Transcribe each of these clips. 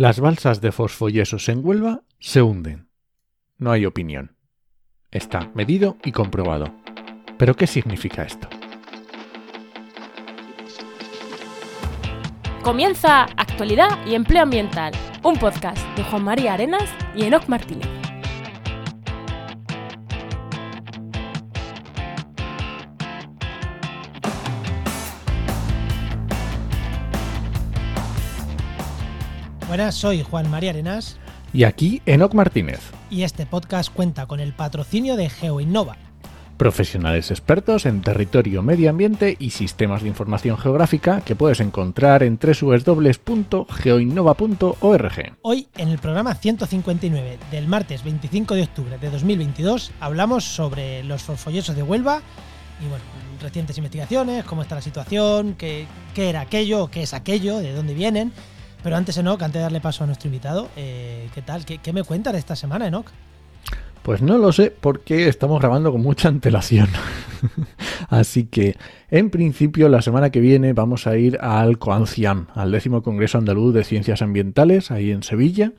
Las balsas de fosfoyesos en Huelva se hunden. No hay opinión. Está medido y comprobado. ¿Pero qué significa esto? Comienza Actualidad y Empleo Ambiental, un podcast de Juan María Arenas y Enoc Martínez. Buenas, soy Juan María Arenas Y aquí Enoc Martínez, y este podcast cuenta con el patrocinio de GeoInnova. profesionales expertos en territorio, medio ambiente y sistemas de información geográfica que puedes encontrar en www.geoinnova.org. Hoy, en el programa 159 del martes 25 de octubre de 2022, hablamos sobre los fosfollesos de Huelva y, bueno, recientes investigaciones, cómo está la situación, qué, qué era aquello, qué es aquello, de dónde vienen. Pero antes, Enoch, antes de darle paso a nuestro invitado, eh, ¿qué tal? ¿Qué, qué me cuentas de esta semana, Enoch? Pues no lo sé porque estamos grabando con mucha antelación. Así que, en principio, la semana que viene vamos a ir al COANCIAM, al décimo Congreso Andaluz de Ciencias Ambientales, ahí en Sevilla,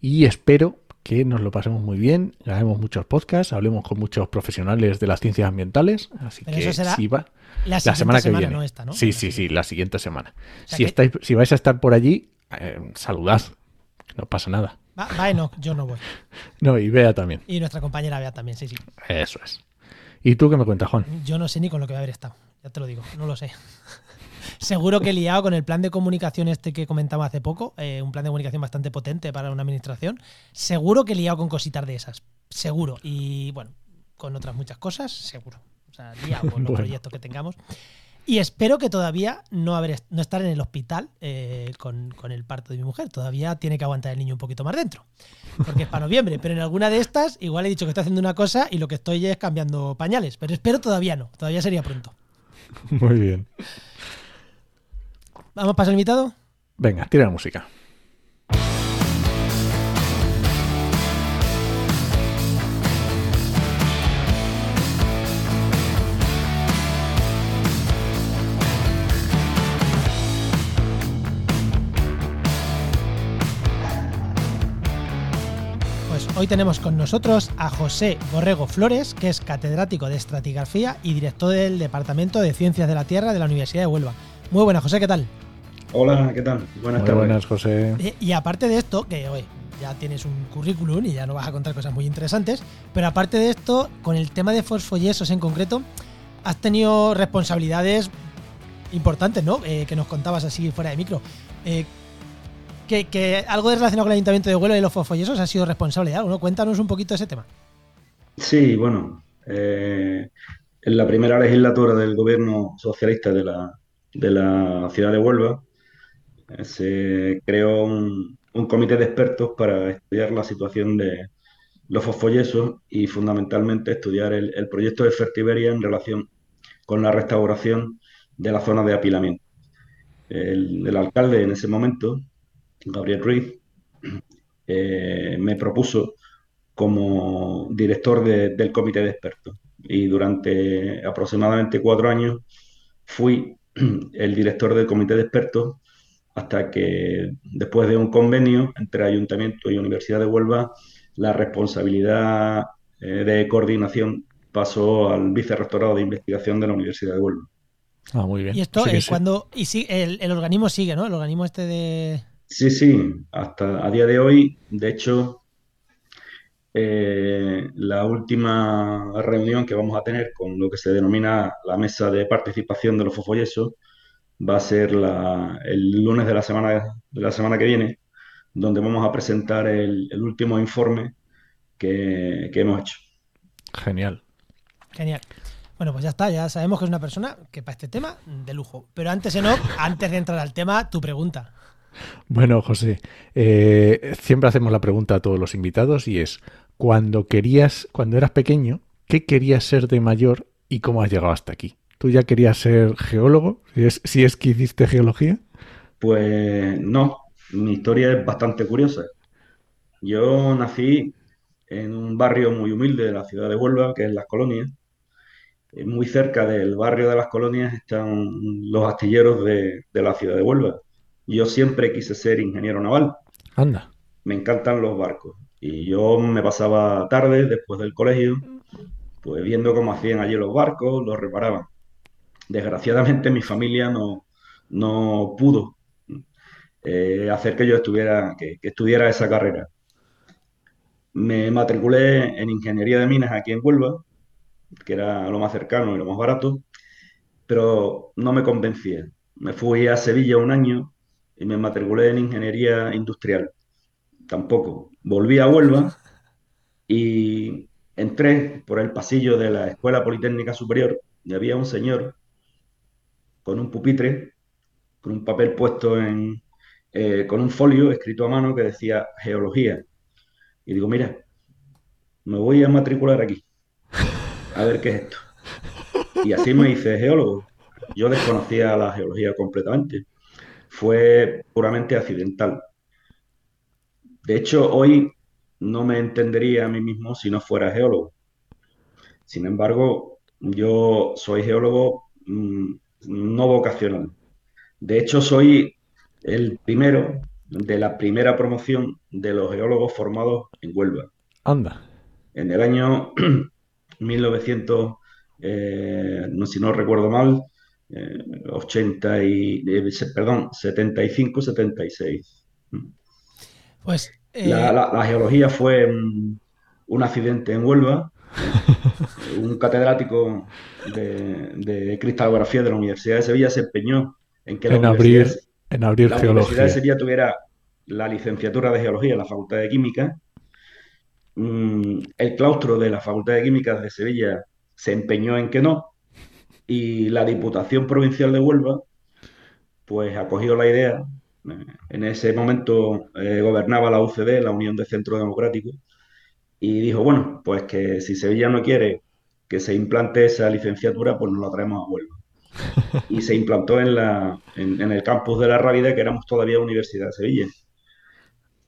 y espero que nos lo pasemos muy bien, grabemos muchos podcasts, hablemos con muchos profesionales de las ciencias ambientales, así Pero que eso será va. La, semana que viene. no esta, ¿no? Sí, sí, sí, la siguiente semana. sea Si, que- estáis, si vais a estar por allí, eh, saludad, no pasa nada. Va, va Enoch, yo no voy. No, y Bea también. Y nuestra compañera Bea también, sí, sí. Eso es. ¿Y tú qué me cuentas, Juan? Yo no sé ni con lo que va a haber estado, ya te lo digo, no lo sé. Seguro que he liado con el plan de comunicación este que comentaba hace poco, eh, un plan de comunicación bastante potente para una administración. Seguro que he liado con cositas de esas, seguro. Y bueno, con otras muchas cosas, seguro. O sea, liado con los Bueno. proyectos que tengamos. Y espero que todavía no, haber, no estar en el hospital eh, con, con el parto de mi mujer. Todavía tiene que aguantar el niño un poquito más dentro. Porque es para noviembre. Pero en alguna de estas, igual he dicho que estoy haciendo una cosa y lo que estoy es cambiando pañales. Pero espero todavía no. Todavía sería pronto. Muy bien. ¿Vamos para el invitado? Venga, tira la música. Hoy tenemos con nosotros a José Borrego Flores, que es catedrático de estratigrafía y director del Departamento de Ciencias de la Tierra de la Universidad de Huelva. Muy buenas, José, ¿qué tal? Hola, ¿qué tal? Buenas Muy tardes. buenas, José. Eh, Y aparte de esto, que oye, ya tienes un currículum y ya no vas a contar cosas muy interesantes, pero aparte de esto, con el tema de fosfoyesos en concreto, has tenido responsabilidades importantes, ¿no? Eh, que nos contabas así fuera de micro. Eh, que, que algo relacionado con el Ayuntamiento de Huelva y los fosfoyesos ha sido responsable de algo, ¿no? Cuéntanos un poquito ese tema. Sí, bueno, eh, en la primera legislatura del gobierno socialista de la, de la ciudad de Huelva eh, se creó un, comité de expertos para estudiar la situación de los fosfoyesos y fundamentalmente estudiar el, proyecto de Fertiberia en relación con la restauración de la zona de apilamiento. El alcalde en ese momento, Gabriel Ruiz, eh, me propuso como director de- del comité de expertos. Y durante aproximadamente cuatro años fui el director del comité de expertos hasta que después de un convenio entre Ayuntamiento y Universidad de Huelva, la responsabilidad eh, de coordinación pasó al vicerrectorado de investigación de la Universidad de Huelva. Ah, muy bien. Y esto, Sí sí. cuando. Y sí, el, el organismo sigue, ¿no? El organismo este de. Sí, sí, hasta a día de hoy, de hecho, eh, la última reunión que vamos a tener con lo que se denomina la mesa de participación de los fosfoyesos va a ser la- el lunes de la semana, de la semana que viene, donde vamos a presentar el, el último informe que, que hemos hecho. Genial. Genial. Bueno, pues ya está, ya sabemos que es una persona que para este tema de lujo. Pero antes, Enoch, antes de entrar al tema, tu pregunta. Bueno, José, eh, siempre hacemos la pregunta a todos los invitados y es, cuando querías, cuando eras pequeño, ¿qué querías ser de mayor y cómo has llegado hasta aquí? ¿Tú ya querías ser geólogo? Si es, que hiciste geología. Pues no, mi historia es bastante curiosa. Yo nací en un barrio muy humilde de la ciudad de Huelva, que es Las Colonias. Eh, Muy cerca del barrio de Las Colonias están los astilleros de la ciudad de Huelva. Yo siempre quise ser ingeniero naval. Anda. Me encantan los barcos. Y yo me pasaba tarde después del colegio, pues viendo cómo hacían allí los barcos, los reparaban. Desgraciadamente mi familia no, no pudo eh, hacer que yo estuviera, que, que estudiara esa carrera. Me matriculé en ingeniería de minas aquí en Huelva, que era lo más cercano y lo más barato, pero no me convencía. Me fui a Sevilla un año y me matriculé en ingeniería industrial. Tampoco. Volví a Huelva y entré por el pasillo de la Escuela Politécnica Superior y había un señor con un pupitre, con un papel puesto en, eh, con un folio escrito a mano que decía geología. Y digo, mira, me voy a matricular aquí, a ver qué es esto. Y así me hice geólogo. Yo desconocía la geología completamente. Fue puramente accidental. De hecho, hoy no me entendería a mí mismo si no fuera geólogo. Sin embargo, yo soy geólogo mm, no vocacional. De hecho, soy el primero de la primera promoción de los geólogos formados en Huelva. Anda. En el año 1900, eh, no, si no recuerdo mal, 80 y, eh, se- perdón, 75, 76. Pues eh, La, la- la geología fue mm, un accidente en Huelva. Un catedrático de, de cristalografía de la Universidad de Sevilla se empeñó en que la En universidad, abrir, en abrir la Universidad de. Sevilla tuviera la licenciatura de geología en la Facultad de Química. Mm, el claustro de la Facultad de Químicas de Sevilla se empeñó en que no. Y la Diputación Provincial de Huelva, pues acogió la idea. Eh, En ese momento eh, gobernaba la UCD, la Unión de Centro Democrático, y dijo, bueno, pues que si Sevilla no quiere que se implante esa licenciatura, pues nos la traemos a Huelva. Y se implantó en, la, en, en el campus de la Rábida, que éramos todavía Universidad de Sevilla.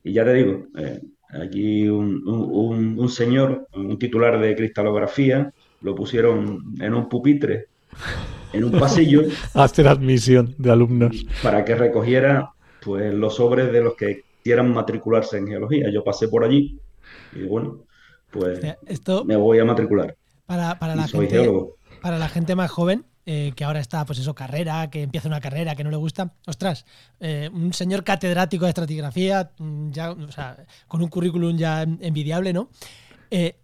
Y ya te digo, eh, aquí un- un señor, un titular de cristalografía, lo pusieron en un pupitre, en un pasillo, Hacer admisión de alumnos. para que recogiera pues, los sobres de los que quieran matricularse en geología. Yo pasé por allí y bueno, pues esto me voy a matricular. para, para Y la soy gente geólogo. para la gente más joven eh, que ahora está, pues eso, carrera, que empieza una carrera que no le gusta. Ostras, eh, un señor catedrático de estratigrafía, mm, ya, o sea, con un currículum ya envidiable, ¿no? Eh,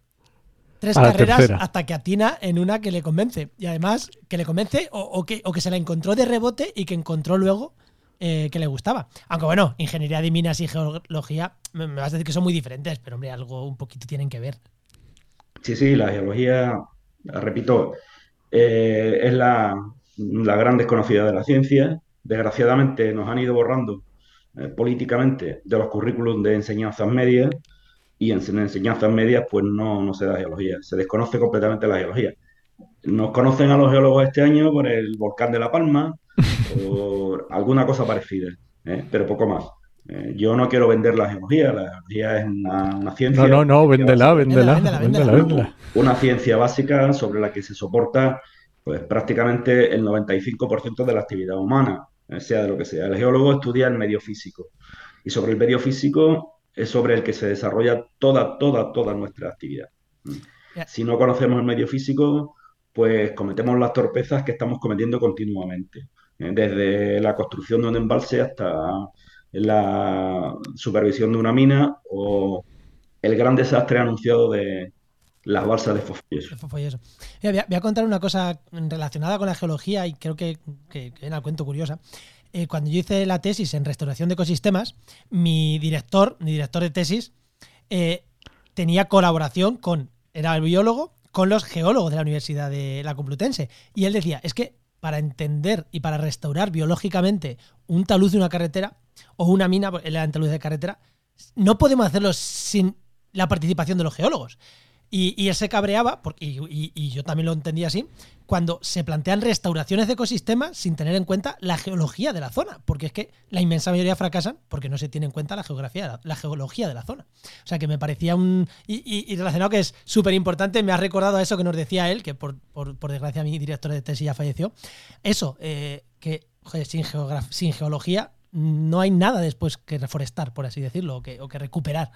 tres carreras tercera. hasta que atina en una que le convence. Y además, que le convence o, o que, o que se la encontró de rebote y que encontró luego eh, que le gustaba. Aunque bueno, ingeniería de minas y geología, me, me vas a decir que son muy diferentes, pero hombre, algo un poquito tienen que ver. Sí, sí, la geología, repito, eh, es la, la gran desconocida de la ciencia. Desgraciadamente nos han ido borrando eh, políticamente de los currículums de enseñanzas medias y en, en enseñanzas medias pues no, no se da geología, se desconoce completamente la geología. Nos conocen a los geólogos este año por el volcán de La Palma o alguna cosa parecida, ¿eh? pero poco más. Eh, yo no quiero vender la geología, la geología es una, una ciencia. No, no, no, véndela, véndela, véndela. véndela. una ciencia básica sobre la que se soporta pues, prácticamente el 95% de la actividad humana, eh, sea de lo que sea. El geólogo estudia el medio físico y sobre el medio físico es sobre el que se desarrolla toda, toda, toda nuestra actividad. Ya. Si no conocemos el medio físico, pues cometemos las torpezas que estamos cometiendo continuamente, eh, desde la construcción de un embalse hasta la supervisión de una mina o el gran desastre anunciado de las balsas de fosfoyeso. Fue- fue eso. Mira, voy, a, contar una cosa relacionada con la geología y creo que, que, cuento curiosa. Eh, cuando yo hice la tesis en restauración de ecosistemas, mi director, mi director de tesis, eh, tenía colaboración con, era el biólogo, con los geólogos de la Universidad de la Complutense. Y él decía, es que para entender y para restaurar biológicamente un talud de una carretera o una mina, el talud de carretera, no podemos hacerlo sin la participación de los geólogos. Y, y él se cabreaba, porque, y, yo también lo entendía así, cuando se plantean restauraciones de ecosistemas sin tener en cuenta la geología de la zona, porque es que la inmensa mayoría fracasan porque no se tiene en cuenta la geografía, la, geología de la zona. O sea que me parecía un... Y, relacionado que es súper importante, me ha recordado a eso que nos decía él, que por, por- desgracia mi director de tesis ya falleció, eso, eh, que joder, sin, sin geología no hay nada después que reforestar, por así decirlo, o que recuperar.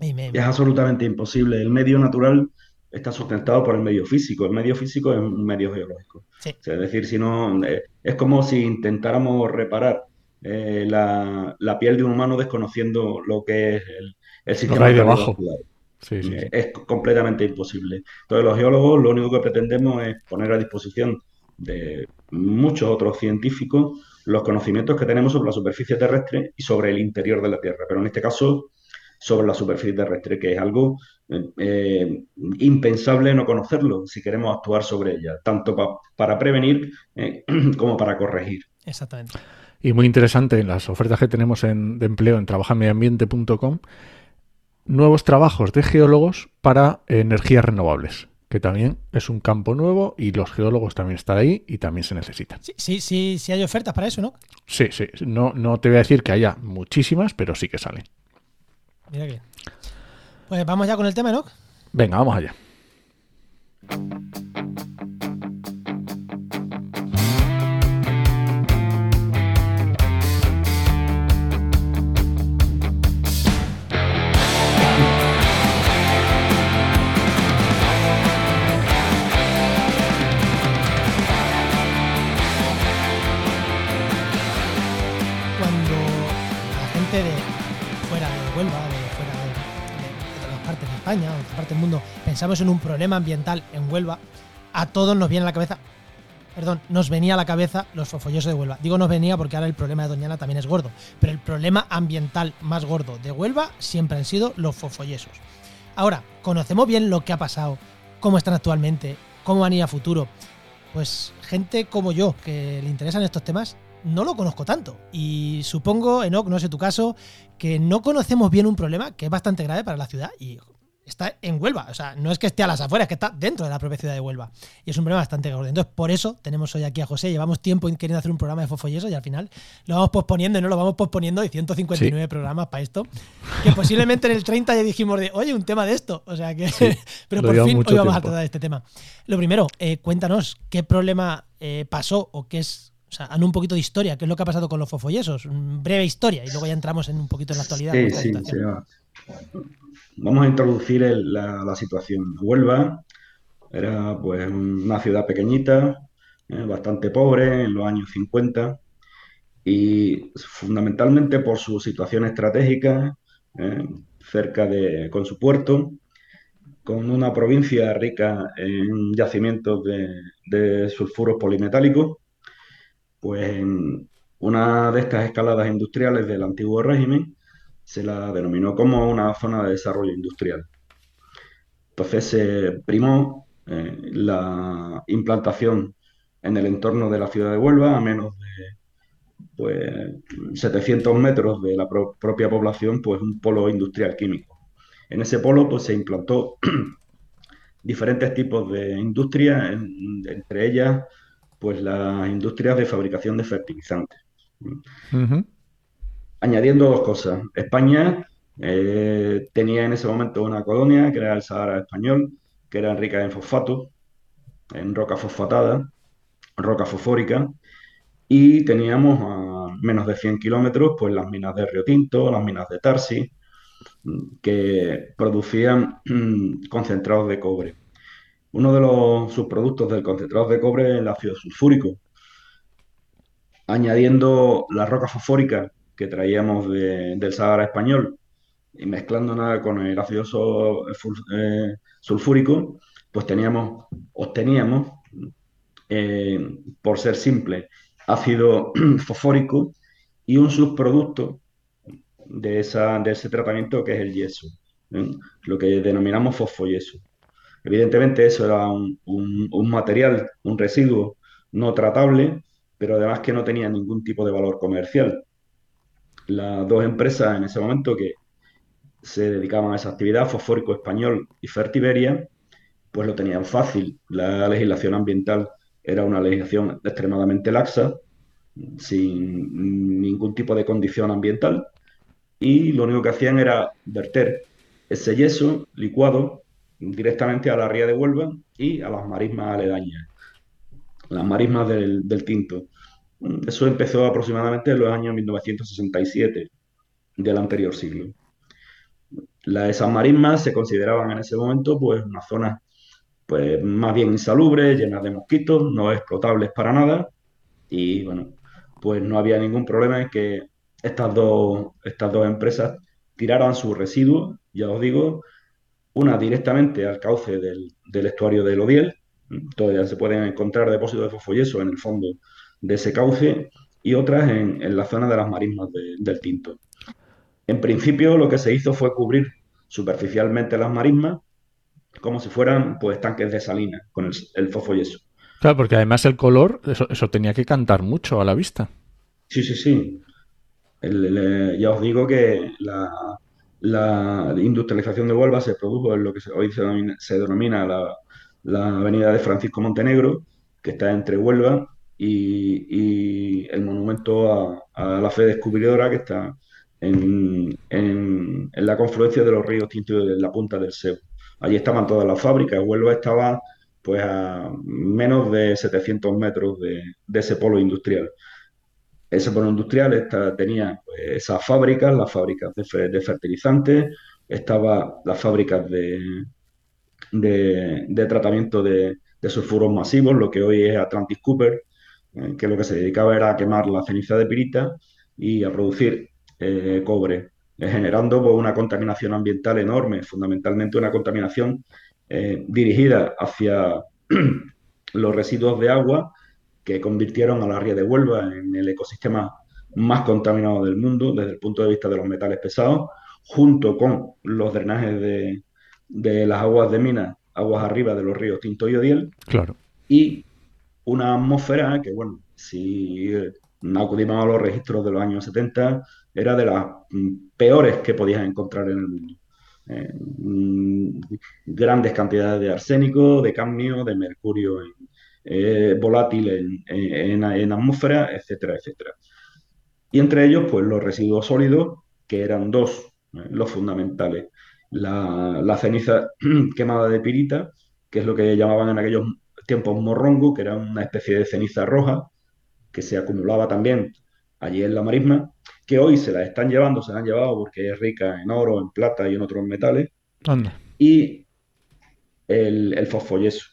Es absolutamente imposible. El medio natural está sustentado por el medio físico. El medio físico es un medio geológico. es decir, si no, eh, es como si intentáramos reparar eh, la, piel de un humano desconociendo lo que es el, el sistema cardiovascular. Eh, es completamente imposible. Entonces, los geólogos lo único que pretendemos es poner a disposición de muchos otros científicos los conocimientos que tenemos sobre la superficie terrestre y sobre el interior de la Tierra. Pero en este caso, sobre la superficie terrestre, que es algo eh, impensable no conocerlo si queremos actuar sobre ella, tanto para prevenir eh, como para corregir. Exactamente. Y muy interesante en las ofertas que tenemos en, de empleo en trabajarmedioambiente.com, nuevos trabajos de geólogos para energías renovables que también es un campo nuevo y los geólogos también están ahí y también se necesitan. Sí, sí, sí, sí hay ofertas para eso, ¿no? Sí, sí. No, no te voy a decir que haya muchísimas, pero sí que salen. Mira que. Pues vamos ya con el tema, ¿no? Venga, vamos allá. España, de otras partes del mundo, pensamos en un problema ambiental en Huelva, a todos nos viene a la cabeza, perdón, nos venía a la cabeza los fofollosos de Huelva. Digo nos venía porque ahora el problema de Doñana también es gordo, pero el problema ambiental más gordo de Huelva siempre han sido los fofollesos. Ahora, conocemos bien lo que ha pasado, cómo están actualmente, cómo van a ir a futuro. Pues gente como yo, que le interesan estos temas, no lo conozco tanto. Y supongo, Enoch, no sé tu caso, que no conocemos bien un problema que es bastante grave para la ciudad y está en Huelva. O sea, no es que esté a las afueras, es que está dentro de la propia ciudad de Huelva. Y es un problema bastante grave. Entonces, por eso tenemos hoy aquí a José. Llevamos tiempo queriendo hacer un programa de Fofo y eso, y al final lo vamos posponiendo y no lo vamos posponiendo. Y 159 programas para esto. Que posiblemente en el 30 ya dijimos de, oye, un tema de esto. O sea que. pero por fin hoy vamos a tratar este tema. Lo primero, eh, cuéntanos qué problema eh, pasó o qué es o sea, un poquito de historia, qué es lo que ha pasado con los fofollesos, breve historia, y luego ya entramos en un poquito en la actualidad. Sí, sí, sí, Vamos a introducir la, situación. Huelva era pues una ciudad pequeñita, eh, bastante pobre en los años 50, y fundamentalmente por su situación estratégica, eh, cerca de, con su puerto, con una provincia rica en yacimientos de, de sulfuros polimetálicos, pues en una de estas escaladas industriales del antiguo régimen se la denominó como una zona de desarrollo industrial. Entonces se primó eh, la implantación en el entorno de la ciudad de Huelva, a menos de pues, 700 metros de la propia población, pues un polo industrial químico. En ese polo pues, se implantó diferentes tipos de industrias, entre ellas pues las industrias de fabricación de fertilizantes. Añadiendo dos cosas. España eh, tenía en ese momento una colonia, que era el Sahara español, que era rica en fosfato, en roca fosfatada, roca fosfórica, y teníamos a menos de 100 kilómetros pues las minas de Río Tinto, las minas de Tarsi, que producían concentrados de cobre. Uno de los subproductos del concentrado de cobre es el ácido sulfúrico. Añadiendo la roca fosfórica que traíamos del Sahara español y mezclándola con el ácido eh, sulfúrico, pues teníamos, obteníamos, eh, por ser simple, ácido fosfórico y un subproducto de, ese tratamiento que es el yeso, ¿eh? lo que denominamos fosfoyeso. Evidentemente eso era un, material, un residuo no tratable, pero además que no tenía ningún tipo de valor comercial. Las dos empresas en ese momento que se dedicaban a esa actividad, Fosfórico Español y Fertiberia, pues lo tenían fácil. La legislación ambiental era una legislación extremadamente laxa, sin ningún tipo de condición ambiental, y lo único que hacían era verter ese yeso licuado directamente a la ría de Huelva y a las marismas aledañas, las marismas del, Tinto. Eso empezó aproximadamente en los años 1967 del anterior siglo. Las, esas marismas se consideraban en ese momento pues una zona pues más bien insalubre, llena de mosquitos, no explotables para nada y bueno, pues no había ningún problema en que estas dos, estas dos empresas tiraran sus residuos, ya os digo, una directamente al cauce del, estuario del Odiel, todavía se pueden encontrar depósitos de fosfoyeso en el fondo de ese cauce y otras en, la zona de las marismas del Tinto. En principio lo que se hizo fue cubrir superficialmente las marismas como si fueran pues tanques de salina con el, el fosfoyeso. Claro, porque además el color, eso, tenía que cantar mucho a la vista. Sí, sí, sí. ya os digo que la, industrialización de Huelva se produjo en lo que hoy se denomina, la, avenida de Francisco Montenegro, que está entre Huelva y, el monumento a, la fe descubridora, que está en, la confluencia de los ríos Tinto y de la punta del Seo. Allí estaban todas las fábricas. Huelva estaba pues a menos de 700 metros de, ese polo industrial. Ese polo industrial tenía pues, esas fábricas, las fábricas de, fertilizantes, estaba las fábricas de, de, tratamiento de, sulfuros masivos, lo que hoy es Atlantic Cooper, eh, que lo que se dedicaba era a quemar la ceniza de pirita y a producir eh, cobre, eh, generando pues, una contaminación ambiental enorme, fundamentalmente una contaminación dirigida hacia los residuos de agua que convirtieron a la ría de Huelva en el ecosistema más contaminado del mundo desde el punto de vista de los metales pesados, junto con los drenajes de, las aguas de minas, aguas arriba de los ríos Tinto y Odiel. Claro. Y una atmósfera que, bueno, si acudimos a los registros de los años 70, era de las peores que podías encontrar en el mundo. Eh, mm, grandes cantidades de arsénico, de cadmio, de mercurio eh, volátil en, en, atmósfera, etcétera, etcétera. Y entre ellos, pues los residuos sólidos, que eran dos, eh, los fundamentales. La, ceniza quemada de pirita, que es lo que llamaban en aquellos tiempos morrongo, que era una especie de ceniza roja, que se acumulaba también allí en la marisma, que hoy se la están llevando, se la han llevado porque es rica en oro, en plata y en otros metales. Y el, el fosfoyeso,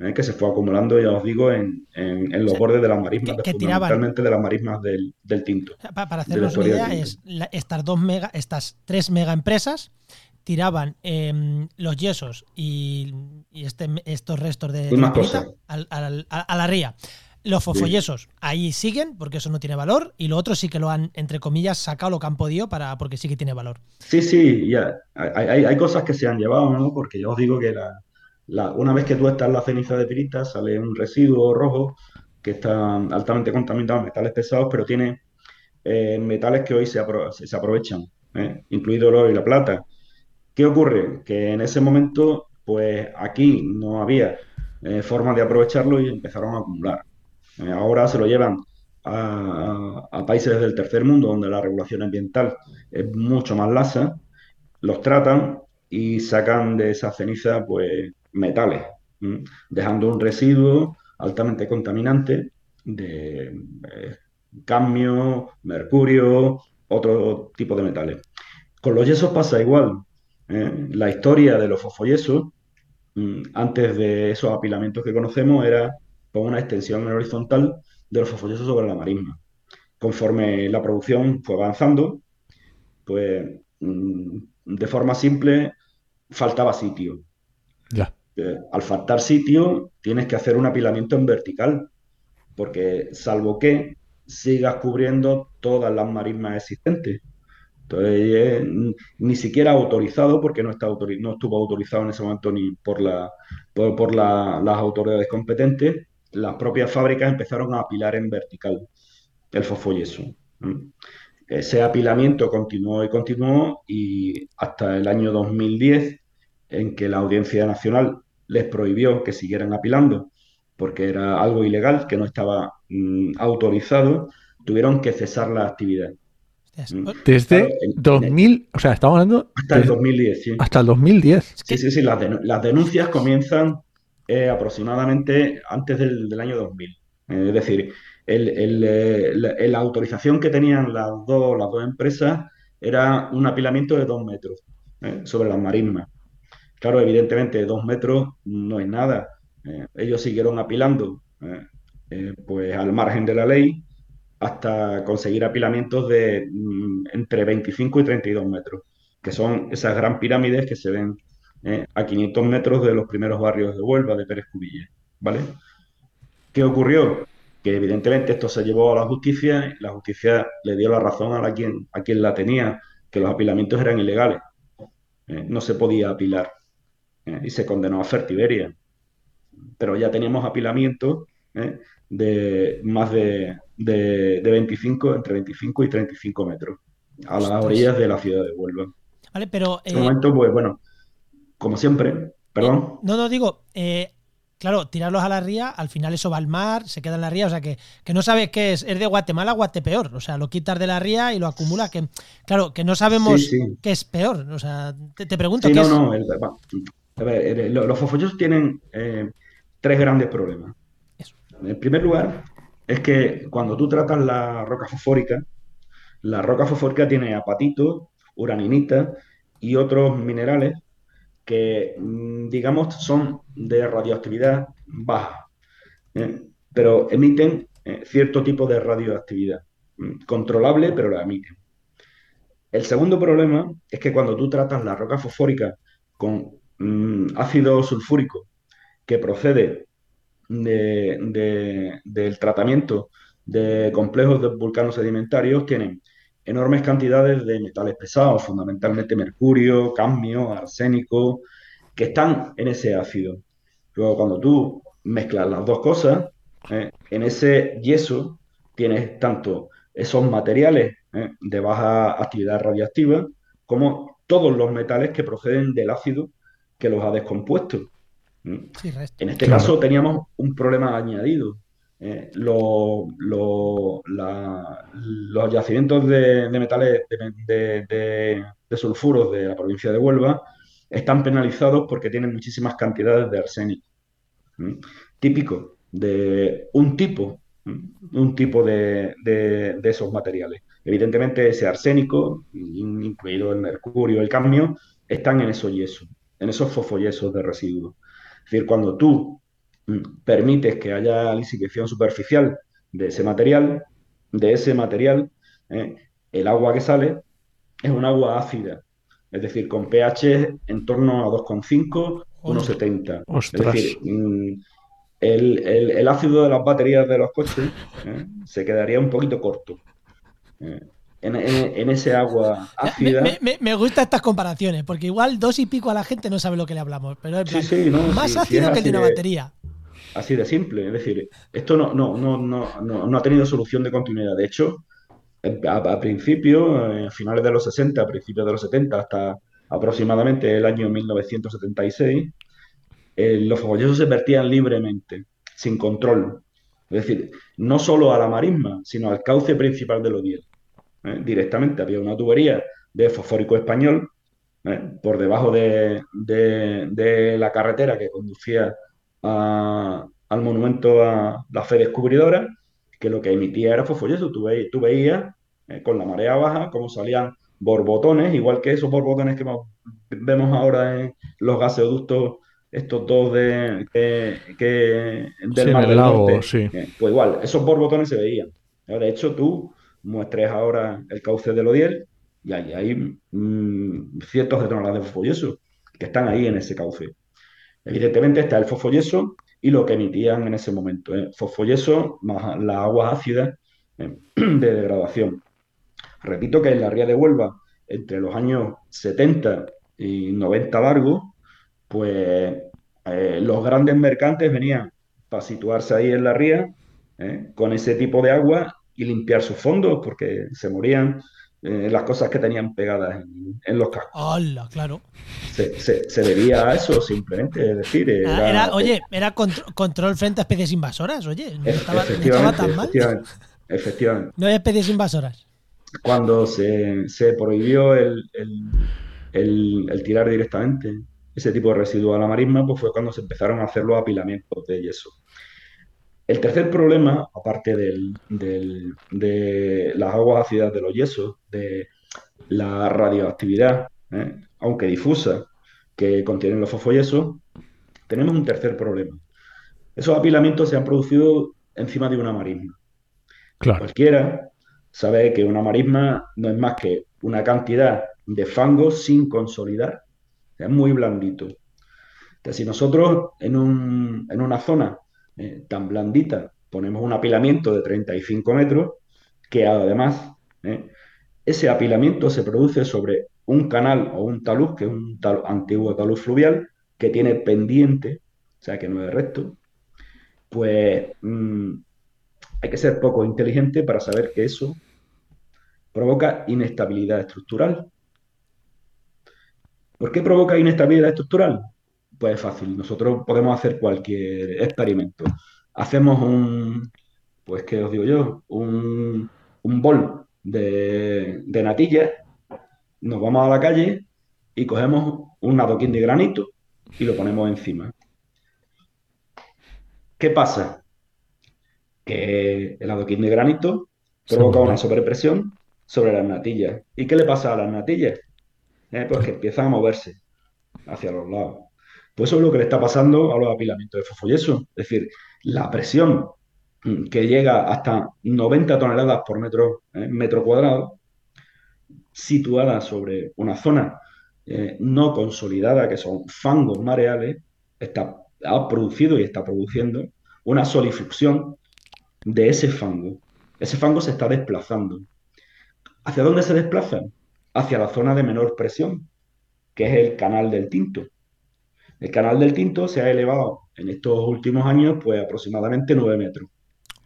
¿eh? que se fue acumulando, ya os digo, en, los bordes de las marismas, fundamentalmente de las marismas del, tinto. Para, hacernos una idea, es estas dos mega, estas tres mega empresas tiraban em, los yesos y, este, estos restos de, a la ría. Los fosfoyesos ahí siguen porque eso no tiene valor y lo otro sí que lo han, entre comillas, sacado lo que han podido para, porque sí que tiene valor. Sí, sí, ya. Hay, hay, cosas que se han llevado, ¿no? Porque yo os digo que la, una vez que tú estás en la ceniza de pirita sale un residuo rojo que está altamente contaminado, metales pesados, pero tiene eh, metales que hoy se, se aprovechan, ¿eh? incluido el oro y la plata. ¿Qué ocurre? Que en ese momento, pues aquí no había eh, forma de aprovecharlo y empezaron a acumular. Eh, ahora se lo llevan a, países del tercer mundo donde la regulación ambiental es mucho más laxa, los tratan y sacan de esa ceniza pues metales, dejando un residuo altamente contaminante de eh, cadmio, mercurio, otro tipo de metales. Con los yesos pasa igual. ¿Eh? La historia de los fosfoyesos, mm, antes de esos apilamientos que conocemos, era con una extensión en horizontal de los fosfoyesos sobre la marisma. Conforme la producción fue avanzando, pues mm, de forma simple faltaba sitio. Ya. Eh, al faltar sitio, tienes que hacer un apilamiento en vertical, porque salvo que sigas cubriendo todas las marismas existentes. Entonces, ni siquiera autorizado, porque no, está no estuvo autorizado en ese momento ni por, la, por, las autoridades competentes, las propias fábricas empezaron a apilar en vertical el fosfoyeso. Ese apilamiento continuó y continuó y hasta el año 2010, en que la Audiencia Nacional les prohibió que siguieran apilando porque era algo ilegal, que no estaba mm, autorizado, tuvieron que cesar la actividad. Mm. Desde 2000, o sea, estamos hablando... Hasta el 2010, sí. Hasta el 2010. Sí, sí, sí, las denuncias comienzan aproximadamente antes del, año 2000. es decir, la, autorización que tenían las dos, las dos empresas era un apilamiento de dos metros sobre las marismas. Claro, evidentemente dos metros no es nada. ellos siguieron apilando pues al margen de la ley hasta conseguir apilamientos de mm, entre 25 y 32 metros, que son esas gran pirámides que se ven eh, a 500 metros de los primeros barrios de Huelva, de Pérez Cubille, ¿vale? ¿Qué ocurrió? Que evidentemente esto se llevó a la justicia, y la justicia le dio la razón a, la quien, a quien la tenía, que los apilamientos eran ilegales, eh, no se podía apilar, eh, y se condenó a Fertiberia. Pero ya teníamos apilamientos de más de, de, 25, entre 25 y 35 metros, a las orillas de la ciudad de Huelva. Vale, pero... En este momento, pues bueno, como siempre, perdón. no, no, digo, eh, claro, tirarlos a la ría, al final eso va al mar, se queda en la ría, o sea que, que no sabes qué es, es de Guatemala Guatepeor, o sea, lo quitas de la ría y lo acumula, que claro, que no sabemos qué es peor, o sea, te, pregunto... Sí, no, no, a ver, los fofollos tienen eh, tres grandes problemas. En primer lugar, es que cuando tú tratas la roca fosfórica, la roca fosfórica tiene apatito, uraninita y otros minerales que, mm, digamos, son de radioactividad baja, ¿eh? pero emiten eh, cierto tipo de radioactividad, mm, controlable, pero la emiten. El segundo problema es que cuando tú tratas la roca fosfórica con mm, ácido sulfúrico que procede del tratamiento de complejos de vulcanos sedimentarios tienen enormes cantidades de metales pesados, fundamentalmente mercurio, cadmio, arsénico, que están en ese ácido. Luego, cuando tú mezclas las dos cosas, eh, en ese yeso tienes tanto esos materiales eh, de baja actividad radiactiva como todos los metales que proceden del ácido que los ha descompuesto en este caso teníamos un problema añadido. Eh, los yacimientos de, metales de, sulfuros de la provincia de Huelva están penalizados porque tienen muchísimas cantidades de arsénico. Típico de un tipo, un tipo de, esos materiales. Evidentemente ese arsénico, incluido el mercurio, el cadmio, están en esos yesos, en esos fosfoyesos de residuos. Es decir, cuando tú mm, permites que haya lisificación superficial de ese material, de ese material, eh, el agua que sale es un agua ácida, es decir, con pH en torno a 2,5, 1,70. Es decir, mm, el, ácido de las baterías de los coches eh, se quedaría un poquito corto. Eh, en, ese agua ácida. Me, gustan estas comparaciones, porque igual dos y pico a la gente no sabe lo que le hablamos, pero es más ácido que el de una batería. Así de simple, es decir, esto no, no, no, no, no ha tenido solución de continuidad. De hecho, a, principios, a finales de los 60, a principios de los 70, hasta aproximadamente el año 1976, eh, los fogollosos se vertían libremente, sin control. Es decir, no solo a la marisma, sino al cauce principal del Odiel. ¿Eh? directamente. Había una tubería de fosfórico español ¿eh? por debajo de, la carretera que conducía al monumento a la fe descubridora, que lo que emitía era fosfoyeso. Tú, tú veías ¿eh? con la marea baja cómo salían borbotones, igual que esos borbotones que vemos ahora en los gaseoductos estos dos de, que, del mar del lago, sí. Pues igual, esos borbotones se veían. De hecho, tú muestres ahora el cauce del Odiel y hay, hay mm, cientos de toneladas de fosfoyeso que están ahí en ese cauce. Evidentemente está el fosfoyeso y lo que emitían en ese momento, ¿eh? fosfoyeso más las aguas ácidas ¿eh? de degradación. Repito que en la ría de Huelva, entre los años 70 y 90 largos, pues eh, los grandes mercantes venían para situarse ahí en la ría ¿eh? con ese tipo de agua y limpiar sus fondos porque se morían eh, las cosas que tenían pegadas en, los cascos. ¡Hala, claro! Se, debía a eso simplemente, es decir... Era, oye, era control frente a especies invasoras, oye, no estaba, tan mal. Efectivamente, No hay especies invasoras. Cuando se, prohibió el, el, tirar directamente ese tipo de residuos a la marisma, pues fue cuando se empezaron a hacer los apilamientos de yeso. El tercer problema, aparte del- del- de las aguas ácidas de los yesos, de la radioactividad, ¿eh? aunque difusa, que contienen los fosfoyesos, tenemos un tercer problema. Esos apilamientos se han producido encima de una marisma. Claro. Cualquiera sabe que una marisma no es más que una cantidad de fango sin consolidar. Es muy blandito. Entonces, si nosotros en, un- en una zona eh, tan blandita ponemos un apilamiento de 35 metros, que además eh, ese apilamiento se produce sobre un canal o un talud, que es un antiguo talud fluvial, que tiene pendiente, o sea que no es recto, pues mm, hay que ser poco inteligente para saber que eso provoca inestabilidad estructural. ¿Por qué provoca inestabilidad estructural? Pues es fácil, nosotros podemos hacer cualquier experimento. Hacemos un, pues, ¿qué os digo yo? Un, un bol de, de natillas, nos vamos a la calle y cogemos un adoquín de granito y lo ponemos encima. ¿Qué pasa? Que el adoquín de granito provoca una sobrepresión sobre las natillas. ¿Y qué le pasa a las natillas? Eh, pues que empiezan a moverse hacia los lados. Pues eso es lo que le está pasando a los apilamientos de fosfoyeso. Es decir, la presión que llega hasta 90 toneladas por metro, eh, metro cuadrado, situada sobre una zona eh, no consolidada, que son fangos mareales, está, ha producido y está produciendo una solifluxión de ese fango. Ese fango se está desplazando. ¿Hacia dónde se desplaza? Hacia la zona de menor presión, que es el canal del Tinto. El canal del Tinto se ha elevado en estos últimos años pues aproximadamente 9 metros.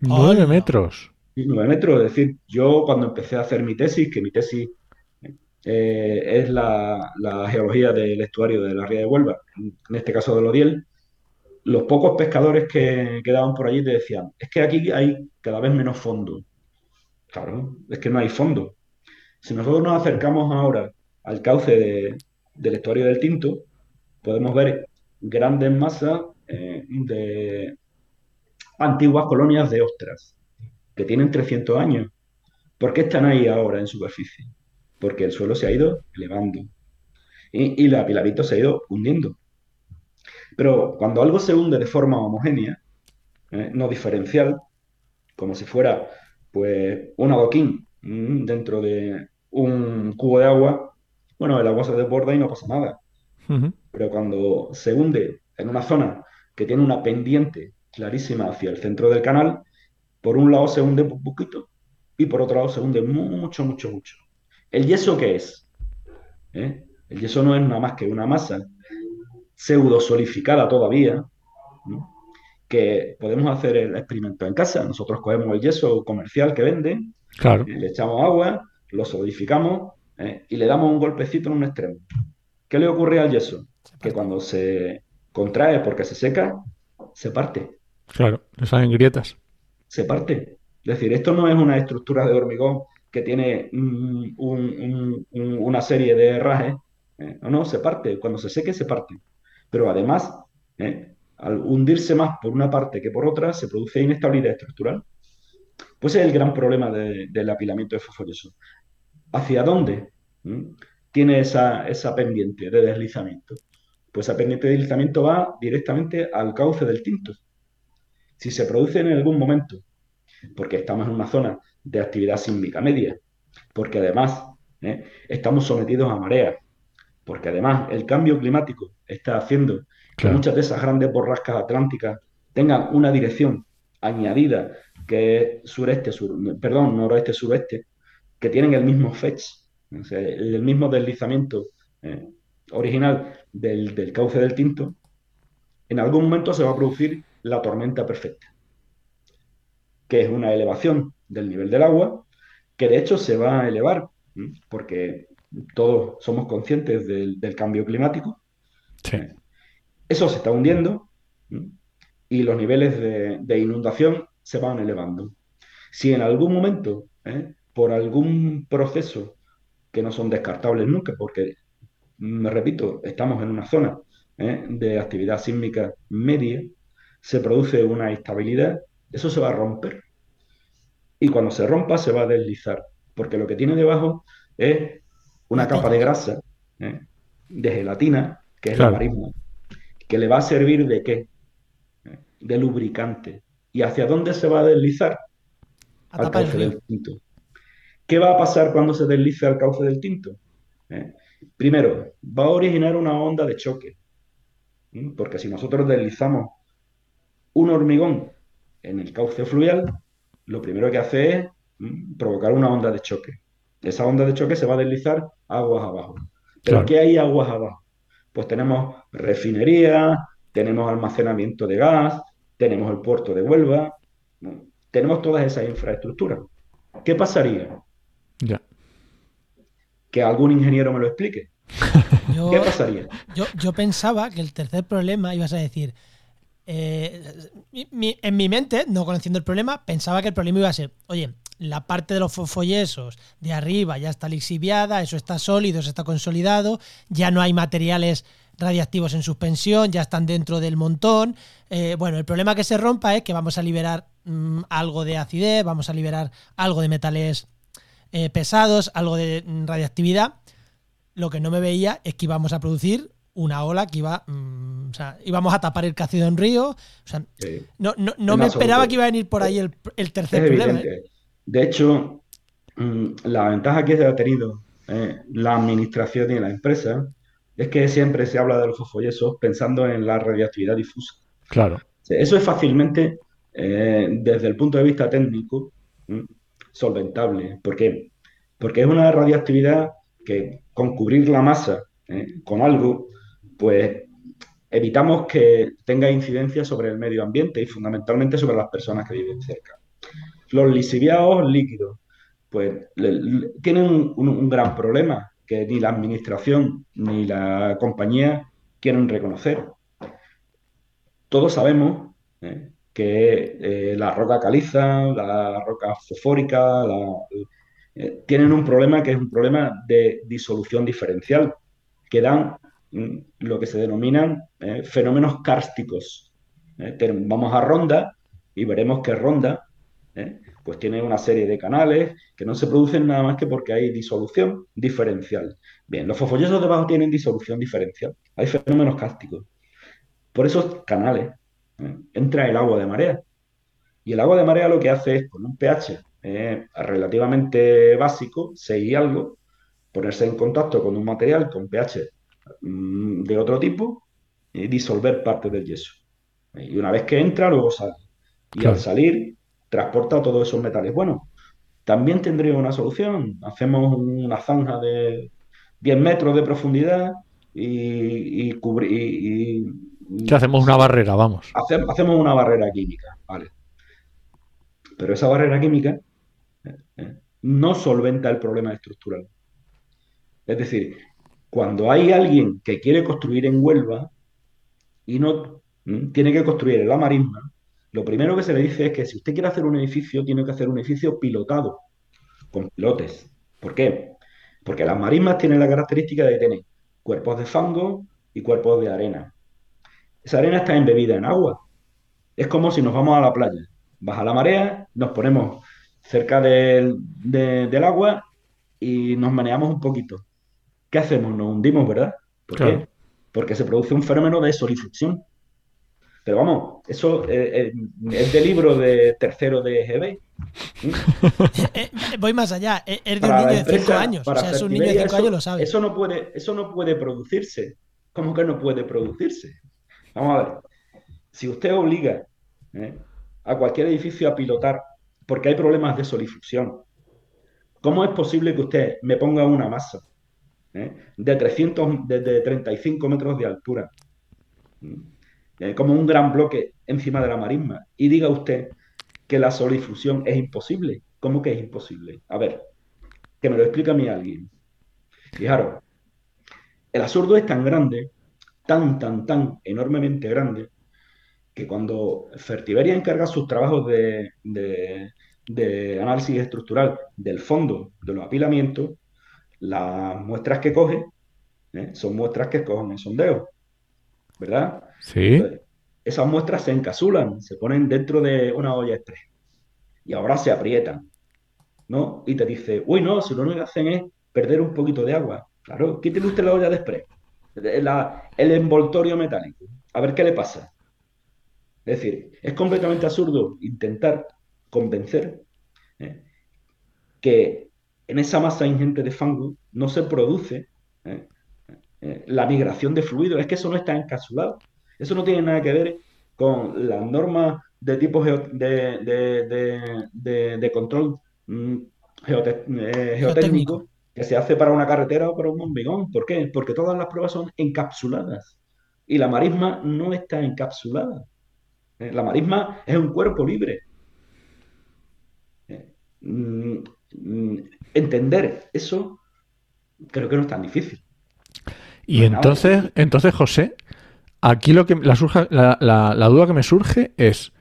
Nueve Hola. metros. Y 9 metros, es decir, yo cuando empecé a hacer mi tesis, que mi tesis eh, es la, la geología del estuario de la ría de Huelva, en este caso del Odiel, los pocos pescadores que quedaban por allí te decían, es que aquí hay cada vez menos fondo. Claro, es que no hay fondo. Si nosotros nos acercamos ahora al cauce de- del estuario del Tinto, podemos ver grandes masas eh, de antiguas colonias de ostras que tienen 300 años. ¿Por qué están ahí ahora en superficie? Porque el suelo se ha ido elevando y, y el apilamiento se ha ido hundiendo. Pero cuando algo se hunde de forma homogénea, eh, no diferencial, como si fuera pues un adoquín mm, dentro de un cubo de agua, bueno, el agua se desborda y no pasa nada. Ujú. Pero cuando se hunde en una zona que tiene una pendiente clarísima hacia el centro del canal, por un lado se hunde un poquito y por otro lado se hunde mucho, mucho, mucho. ¿El yeso qué es? ¿Eh? El yeso no es nada más que una masa pseudo solidificada todavía, ¿no? que podemos hacer el experimento en casa. Nosotros cogemos el yeso comercial que venden, Claro. le echamos agua, lo solidificamos ¿eh? y le damos un golpecito en un extremo. ¿Qué le ocurre al yeso? Que cuando se contrae porque se seca, se parte, Claro. Le salen grietas. se parte. Es decir, esto no es una estructura de hormigón que tiene mm, un- un- un- una serie de herrajes. ¿eh? No, no, se parte. Cuando se seque, se parte. Pero además, ¿eh? al hundirse más por una parte que por otra, se produce inestabilidad estructural. Pues ese es el gran problema de- del apilamiento de fosfoyeso. ¿Hacia dónde ¿Mm? tiene esa, esa pendiente de deslizamiento? Pues esa pendiente de deslizamiento va directamente al cauce del Tinto. Si se produce en algún momento, porque estamos en una zona de actividad sísmica media, porque además ¿eh? estamos sometidos a mareas, porque además el cambio climático está haciendo que Claro. muchas de esas grandes borrascas atlánticas tengan una dirección añadida que es sureste, sur, perdón, noroeste, sureste, que tienen el mismo fetch, el, el mismo deslizamiento eh, original del, del cauce del Tinto, en algún momento se va a producir la tormenta perfecta, que es una elevación del nivel del agua, que de hecho se va a elevar, porque todos somos conscientes del, del cambio climático, Sí. eso se está hundiendo y los niveles de, de inundación se van elevando. Si en algún momento, ¿eh? por algún proceso que no son descartables nunca, porque, me repito, estamos en una zona ¿eh? de actividad sísmica media, se produce una estabilidad, eso se va a romper. Y cuando se rompa se va a deslizar, porque lo que tiene debajo es una capa de grasa, ¿eh? de gelatina, que es la marisma, que le va a servir de qué? De lubricante. ¿Y hacia dónde se va a deslizar? al cauce del tinto. ¿Qué va a pasar cuando se deslice al cauce del tinto? ¿Eh? Primero, va a originar una onda de choque. Porque si nosotros deslizamos un hormigón en el cauce fluvial, lo primero que hace es provocar una onda de choque. Esa onda de choque se va a deslizar aguas abajo. ¿Pero qué hay aguas abajo? Pues tenemos refinería, tenemos almacenamiento de gas, tenemos el puerto de Huelva, tenemos todas esas infraestructuras. ¿Qué pasaría? Que algún ingeniero me lo explique. ¿Qué pasaría? Yo, pensaba que el tercer problema ibas a decir. Eh, en mi mente, no conociendo el problema, pensaba que el problema iba a ser, oye, la parte de los fosfollesos de arriba ya está lixiviada, eso está sólido, eso está consolidado, ya no hay materiales radiactivos en suspensión, ya están dentro del montón. Eh, bueno, el problema que se rompa es que vamos a liberar mm, algo de acidez, vamos a liberar algo de metales eh, pesados, algo de mm, radiactividad. Lo que no me veía es que íbamos a producir una ola que iba, mm, o sea, íbamos a tapar el Cácido en río. O sea, no, no, me esperaba que iba a venir por ahí el, tercer problema. ¿eh? De hecho, la ventaja que ha tenido la administración y la empresa es que siempre se habla de los fosfoyesos pensando en la radiactividad difusa. Claro. Eso es fácilmente, eh, desde el punto de vista técnico, solventable. ¿Por qué? Porque es una radiactividad que con cubrir la masa ¿eh? con algo, pues evitamos que tenga incidencia sobre el medio ambiente y fundamentalmente sobre las personas que viven cerca. Los lisiviados líquidos, pues tienen un gran problema que ni la administración ni la compañía quieren reconocer. Todos sabemos ¿eh? Que eh, la roca caliza, la roca fosfórica, eh, tienen un problema que es un problema de disolución diferencial, que dan mm, lo que se denominan fenómenos kársticos. vamos a Ronda y veremos que Ronda pues tiene una serie de canales que no se producen nada más que porque hay disolución diferencial. Bien, los fosfollesos debajo tienen disolución diferencial, hay fenómenos cáusticos. Por esos canales ¿eh? Entra el agua de marea. Y el agua de marea lo que hace es, con un pH eh, relativamente básico, 6 y algo, ponerse en contacto con un material con pH mm, de otro tipo y disolver parte del yeso. Y una vez que entra, luego sale. Y al salir, transporta todos esos metales. Bueno, también tendría una solución. Hacemos una zanja de 10 metros de profundidad y, y, hacemos una barrera, vamos. hacemos una barrera química, ¿vale? Pero esa barrera química eh, eh, no solventa el problema estructural. Es decir, cuando hay alguien que quiere construir en Huelva y no tiene que construir en la marisma, lo primero que se le dice es que si usted quiere hacer un edificio, tiene que hacer un edificio pilotado, con pilotes. ¿Por qué? Porque las marismas tienen la característica de tener cuerpos de fango y cuerpos de arena. Esa arena está embebida en agua. Es como si nos vamos a la playa. Baja la marea, nos ponemos cerca del, agua y nos maneamos un poquito. ¿Qué hacemos? Nos hundimos, ¿verdad? ¿Por qué? Porque se produce un fenómeno de solifluxión. Pero vamos, eso eh, eh, es de libro de tercero de GB. Eh, voy más allá, es de un niño de 5 años. O sea, es un niño de 5 años, lo sabe. Eso no, puede, eso no puede producirse. ¿Cómo que no puede producirse? Vamos a ver. Si usted obliga a cualquier edificio a pilotar porque hay problemas de solifusión, ¿cómo es posible que usted me ponga una masa de 300, de 35 metros de altura? Eh, como un gran bloque encima de la marisma, y diga usted que la solifusión es imposible. ¿Cómo que es imposible? A ver, que me lo explique a mí alguien. Fijaros, el absurdo es tan grande, tan, tan, tan enormemente grande, que cuando Fertiberia encarga sus trabajos de, análisis estructural del fondo de los apilamientos, las muestras que coge ¿eh? son muestras que cogen en sondeo. ¿verdad? Sí. esas muestras se encapsulan, se ponen dentro de una olla express y ahora se aprietan, ¿no? Y te dice, uy, no, si lo único que hacen es perder un poquito de agua. Claro, quítele usted la olla de el envoltorio metálico, a ver qué le pasa. Es decir, es completamente absurdo intentar convencer ¿eh? que en esa masa ingente de fango no se produce ¿eh? Eh, la migración de fluidos. Es que eso no está encapsulado. Eso no tiene nada que ver con las normas de tipo de, control mm, geotécnico que se hace para una carretera o para un bombigón. ¿Por qué? Porque todas las pruebas son encapsuladas y la marisma no está encapsulada. La marisma es un cuerpo libre. Mm, mm, entender eso creo que no es tan difícil. Y entonces, entonces, José, aquí lo que la, la, duda que me surge es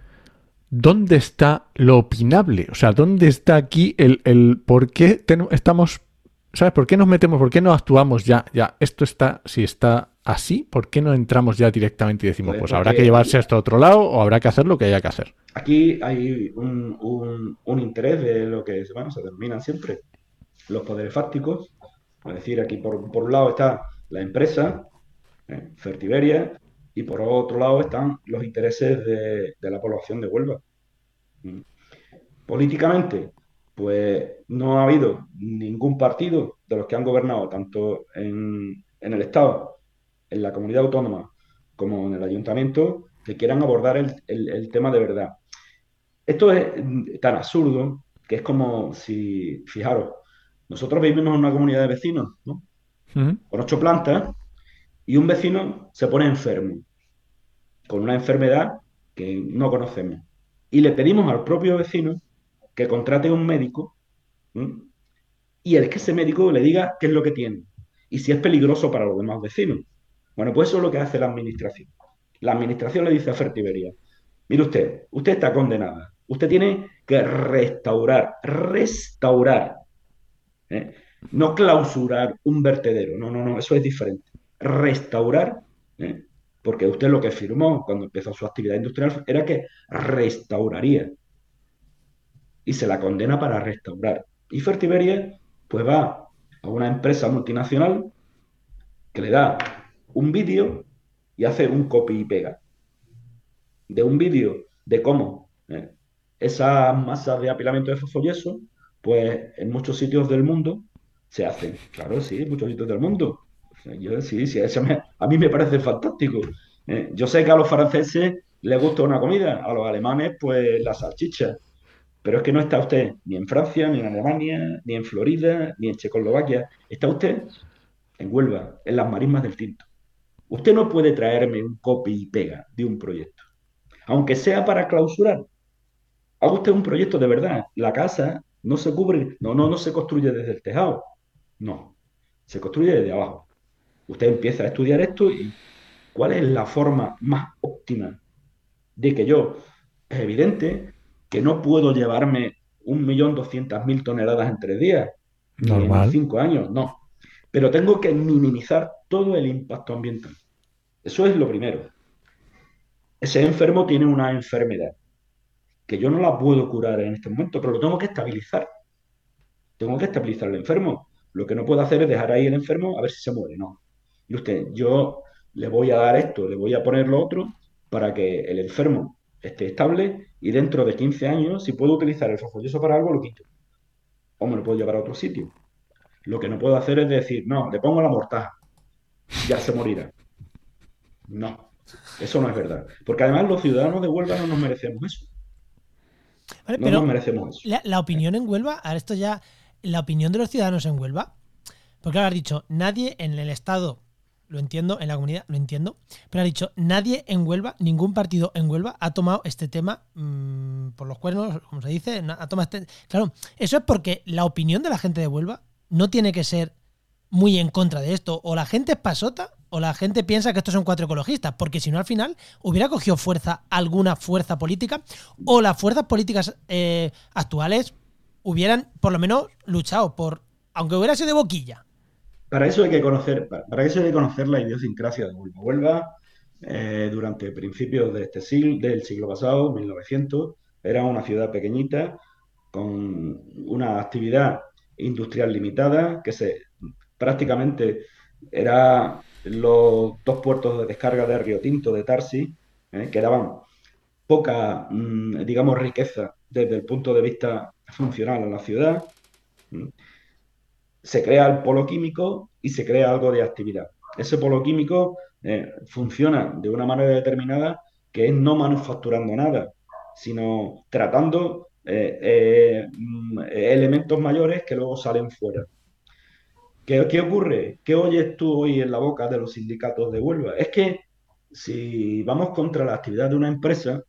¿dónde está lo opinable? O sea, ¿dónde está aquí el, el por qué estamos, ¿sabes? ¿Por qué nos metemos? ¿Por qué no actuamos ya? Ya, esto está, si está así, ¿por qué no entramos ya directamente y decimos, pues, pues habrá que llevarse esto a otro lado o habrá que hacer lo que haya que hacer? Aquí hay un, interés de lo que bueno, se denominan siempre los poderes fácticos. Es decir, aquí por, un lado está la empresa, eh, Fertiberia, y por otro lado están los intereses de, la población de Huelva. Mm. Políticamente, pues no ha habido ningún partido de los que han gobernado, tanto en, en el Estado en la comunidad autónoma como en el ayuntamiento que quieran abordar el, tema de verdad. Esto es tan absurdo que es como si, fijaros, nosotros vivimos en una comunidad de vecinos, ¿no? Con ocho plantas y un vecino se pone enfermo, con una enfermedad que no conocemos. Y le pedimos al propio vecino que contrate un médico y el que ese médico le diga qué es lo que tiene y si es peligroso para los demás vecinos. Bueno, pues eso es lo que hace la administración. La administración le dice a Fertiberia, mire usted, usted está condenada, usted tiene que restaurar, restaurar, ¿eh? no clausurar un vertedero, no, no, no, eso es diferente. Restaurar, ¿eh? porque usted lo que firmó cuando empezó su actividad industrial era que restauraría. Y se la condena para restaurar. Y Fertiberia, pues va a una empresa multinacional que le da un vídeo y hace un copy y pega de un vídeo de cómo eh, esas masas de apilamiento de fosfoyeso, pues en muchos sitios del mundo se hacen. Claro, sí, en muchos sitios del mundo. Yo, sí, sí, a mí me parece fantástico. Eh, yo sé que a los franceses les gusta una comida, a los alemanes, pues la salchicha. Pero es que no está usted ni en Francia, ni en Alemania, ni en Florida, ni en Checoslovaquia. Está usted en Huelva, en las marismas del Tinto. Usted no puede traerme un copy y pega de un proyecto, aunque sea para clausurar. Haga usted un proyecto de verdad. La casa no se cubre, no, no, no se construye desde el tejado. No, se construye desde abajo. Usted empieza a estudiar esto y cuál es la forma más óptima de que yo, es evidente que no puedo llevarme un millón doscientas mil toneladas en tres días, Normal. en cinco años, no. Pero tengo que minimizar todo el impacto ambiental. Eso es lo primero. Ese enfermo tiene una enfermedad que yo no la puedo curar en este momento, pero lo tengo que estabilizar. Tengo que estabilizar al enfermo. Lo que no puedo hacer es dejar ahí el enfermo a ver si se muere. No. Y usted, yo le voy a dar esto, le voy a poner lo otro para que el enfermo esté estable y dentro de 15 años, si puedo utilizar el fosfolioso para algo, lo quito. O me lo puedo llevar a otro sitio. Lo que no puedo hacer es decir, no, le pongo la mortaja, ya se morirá. No, eso no es verdad. Porque además los ciudadanos de Huelva no nos merecemos eso. no nos merecemos eso. La, opinión en Huelva, ahora esto ya, la opinión de los ciudadanos en Huelva, porque ahora has dicho, nadie en el Estado, lo entiendo, en la comunidad, lo entiendo, pero ha dicho, nadie en Huelva, ningún partido en Huelva ha tomado este tema mm, por los cuernos, como se dice, ha tomado este... Claro, eso es porque la opinión de la gente de Huelva no tiene que ser muy en contra de esto. O la gente es pasota o la gente piensa que estos son cuatro ecologistas, porque si no al final hubiera cogido fuerza alguna fuerza política o las fuerzas políticas eh, actuales hubieran por lo menos luchado por, aunque hubiera sido de boquilla. Para eso hay que conocer, la idiosincrasia de Huelva. Huelva eh, durante principios de este siglo, del siglo pasado, 1900, era una ciudad pequeñita con una actividad industrial limitada que se prácticamente era los dos puertos de descarga de Río Tinto, de Tarsi, eh, que daban poca, mm, digamos, riqueza desde el punto de vista funcional a la ciudad. Se crea el polo químico y se crea algo de actividad. Ese polo químico eh, funciona de una manera determinada que es no manufacturando nada, sino tratando eh, eh, mm, elementos mayores que luego salen fuera. ¿Qué, ¿Qué, ocurre? ¿Qué oyes tú hoy en la boca de los sindicatos de Huelva? Es que si vamos contra la actividad de una empresa,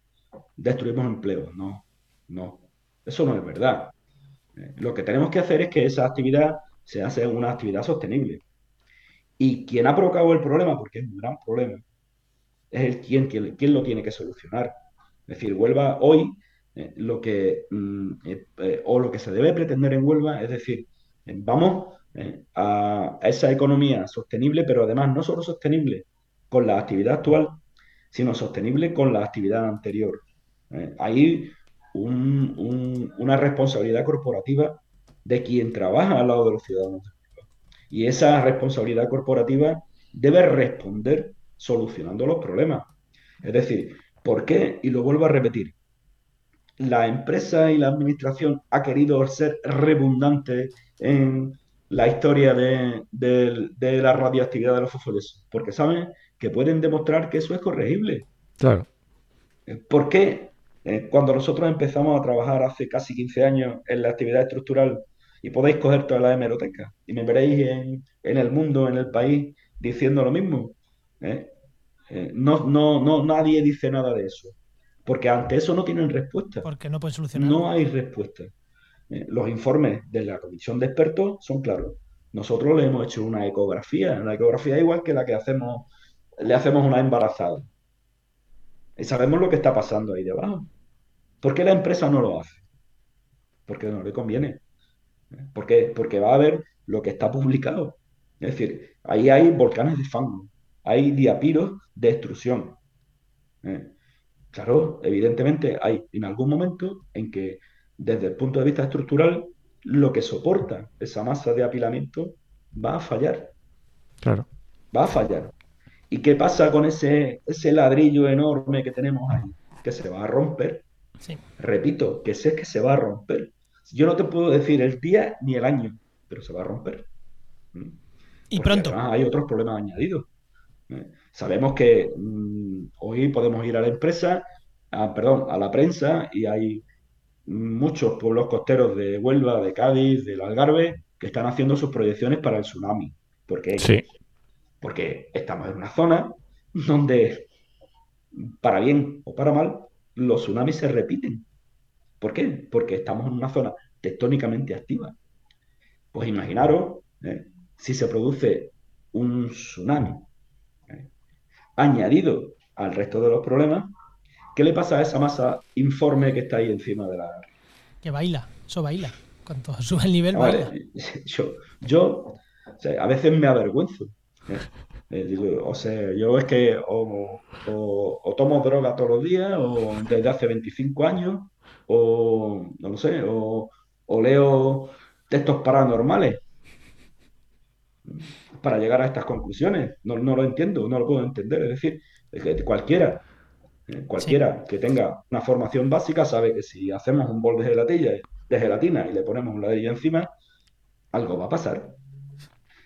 destruimos empleos. No, no, eso no es verdad. lo que tenemos que hacer es que esa actividad se hace una actividad sostenible. Y quien ha provocado el problema, porque es un gran problema, es el quien, quien, lo tiene que solucionar. Es decir, Huelva hoy, eh, lo que, mm, eh, eh, o lo que se debe pretender en Huelva, es decir, vamos a, esa economía sostenible, pero además no solo sostenible con la actividad actual, sino sostenible con la actividad anterior. hay una responsabilidad corporativa de quien trabaja al lado de los ciudadanos y esa responsabilidad corporativa debe responder solucionando los problemas. Es decir, ¿por qué? Y lo vuelvo a repetir. La empresa y la administración ha querido ser redundante en la historia de, la radioactividad de los fosforesos, porque saben que pueden demostrar que eso es corregible. Claro. ¿Por qué? Eh, cuando nosotros empezamos a trabajar hace casi 15 años en la actividad estructural y podéis coger toda la hemeroteca y me veréis en, el mundo, en el país, diciendo lo mismo. ¿eh? Eh, no, no, no, nadie dice nada de eso. Porque ante eso no tienen respuesta. Porque no pueden solucionar. No hay respuesta. ¿eh? los informes de la comisión de expertos son claros. Nosotros le hemos hecho una ecografía. La ecografía es igual que la que hacemos, le hacemos una embarazada. Y sabemos lo que está pasando ahí debajo. ¿Por qué la empresa no lo hace? Porque no le conviene. ¿Por qué? Porque va a ver lo que está publicado. Es decir, ahí hay volcanes de fango, hay diapiros de extrusión. ¿Eh? Claro, evidentemente hay en algún momento en que desde el punto de vista estructural lo que soporta esa masa de apilamiento va a fallar. Claro. Va a fallar. ¿Y qué pasa con ese, ese ladrillo enorme que tenemos ahí? Que se va a romper. Repito, que sé que se va a romper. Yo no te puedo decir el día ni el año, pero se va a romper. ¿Mm? Y pronto. hay otros problemas añadidos. ¿eh? Sabemos que mm, hoy podemos ir a la empresa, perdón, a la prensa y hay muchos pueblos costeros de Huelva, de Cádiz, del Algarve, que están haciendo sus proyecciones para el tsunami. ¿Por qué? Sí. Porque estamos en una zona donde, para bien o para mal, los tsunamis se repiten. ¿Por qué? Porque estamos en una zona tectónicamente activa. Pues imaginaros ¿eh? si se produce un tsunami ¿eh? añadido al resto de los problemas, ¿qué le pasa a esa masa informe que está ahí encima de la... Que baila, eso baila. Cuando sube el nivel, baila. yo, yo a veces me avergüenzo. ¿eh? o sea, yo es que o, o, tomo droga todos los días, o desde hace 25 años, o no lo sé, o, leo textos paranormales para llegar a estas conclusiones. No, lo entiendo, no lo puedo entender. Es decir, cualquiera, eh, cualquiera que tenga una formación básica sabe que si hacemos un bol de gelatina, de gelatina y le ponemos un ladrillo encima, algo va a pasar.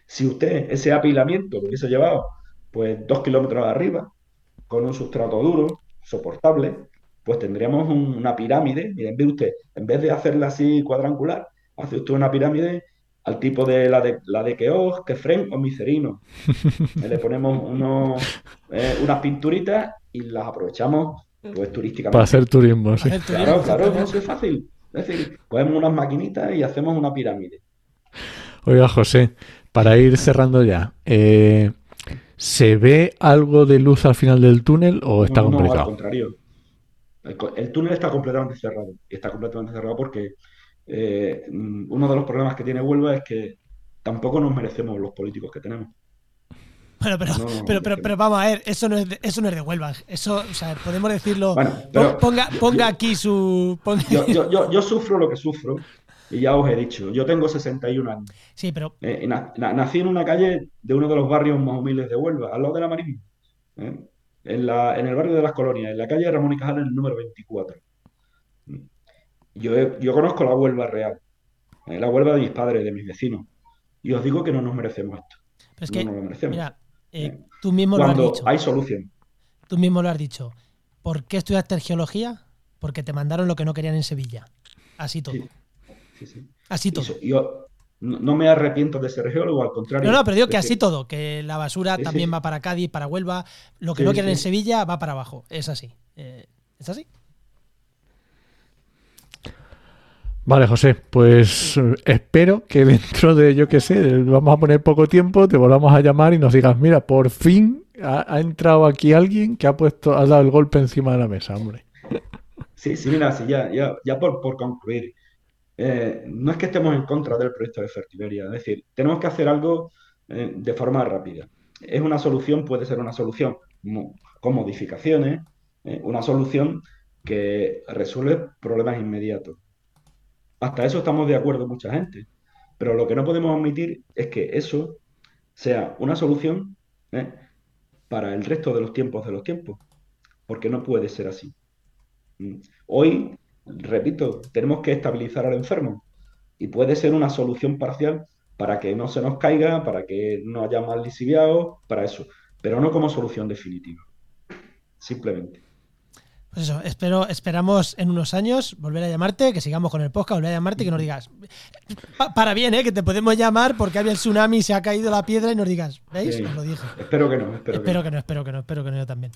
Si usted ese apilamiento lo hubiese llevado pues dos kilómetros arriba, con un sustrato duro, soportable, pues tendríamos una pirámide. Miren, ve usted, en vez de hacerla así cuadrangular, hace usted una pirámide al tipo de la de, la de Keos, Kefren o Micerino. Le ponemos unos, eh, unas pinturitas y las aprovechamos pues turísticamente. Para hacer turismo, sí. Claro, claro, eso es fácil. Es decir, ponemos unas maquinitas y hacemos una pirámide. Oiga, José, para ir cerrando ya, eh, ¿se ve algo de luz al final del túnel o está complicado? No, al contrario. El, túnel está completamente cerrado. Y está completamente cerrado porque eh, uno de los problemas que tiene Huelva es que tampoco nos merecemos los políticos que tenemos. Bueno, pero, No, no, pero, pero, pero vamos a ver, eso no es de, eso no es de Huelva. Eso, o sea, podemos decirlo. Bueno, pero- ponga, ponga yo- aquí su. ponga- Yo, yo, yo, sufro lo que sufro y ya os he dicho, yo tengo 61 años. Sí, pero Eh, nací en una calle de uno de los barrios más humildes de Huelva, al lado de la Marina, ¿eh? En la, en el barrio de las Colonias, en la calle Ramón y Cajal, en el número 24. Yo, yo conozco la Huelva real, eh, la Huelva de mis padres, de mis vecinos, y os digo que no nos merecemos esto. pero es no que, nos lo merecemos. mira, eh, tú mismo lo has Cuando dicho. hay solución. Tú mismo lo has dicho. ¿Por qué estudiaste geología? Porque te mandaron lo que no querían en Sevilla. Así todo. Sí, sí, sí. Así todo. No, no me arrepiento de ser geólogo, al contrario. No, no, pero digo que así todo, que la basura Sí, sí. también va para Cádiz, para Huelva, lo que Sí, no quieren en. Sevilla va para abajo. Es así. Eh, ¿Es así? Vale, José, pues eh, espero que dentro de, yo qué sé, vamos a poner poco tiempo, te volvamos a llamar y nos digas, mira, por fin ha, ha entrado aquí alguien que ha puesto, ha dado el golpe encima de la mesa, hombre. Sí, sí, mira, sí, ya, ya, ya por, por concluir, eh, no es que estemos en contra del proyecto de Fertiberia, es decir, tenemos que hacer algo eh, de forma rápida. Es una solución, puede ser una solución con modificaciones, eh, una solución que resuelve problemas inmediatos. Hasta eso estamos de acuerdo mucha gente, pero lo que no podemos admitir es que eso sea una solución para el resto de los tiempos de los tiempos, porque no puede ser así. Mm. Hoy, repito, tenemos que estabilizar al enfermo y puede ser una solución parcial para que no se nos caiga, para que no haya más lisiviados, para eso, pero no como solución definitiva. Simplemente. Pues eso, espero, esperamos en unos años volver a llamarte, que sigamos con el podcast, volver a llamarte y que nos digas. pa- para bien, ¿eh? Que te podemos llamar porque había el tsunami, se ha caído la piedra y nos digas. ¿Veis? Sí. Os lo dije. Espero que no, espero, Espero que que no, espero que no, espero que no yo también.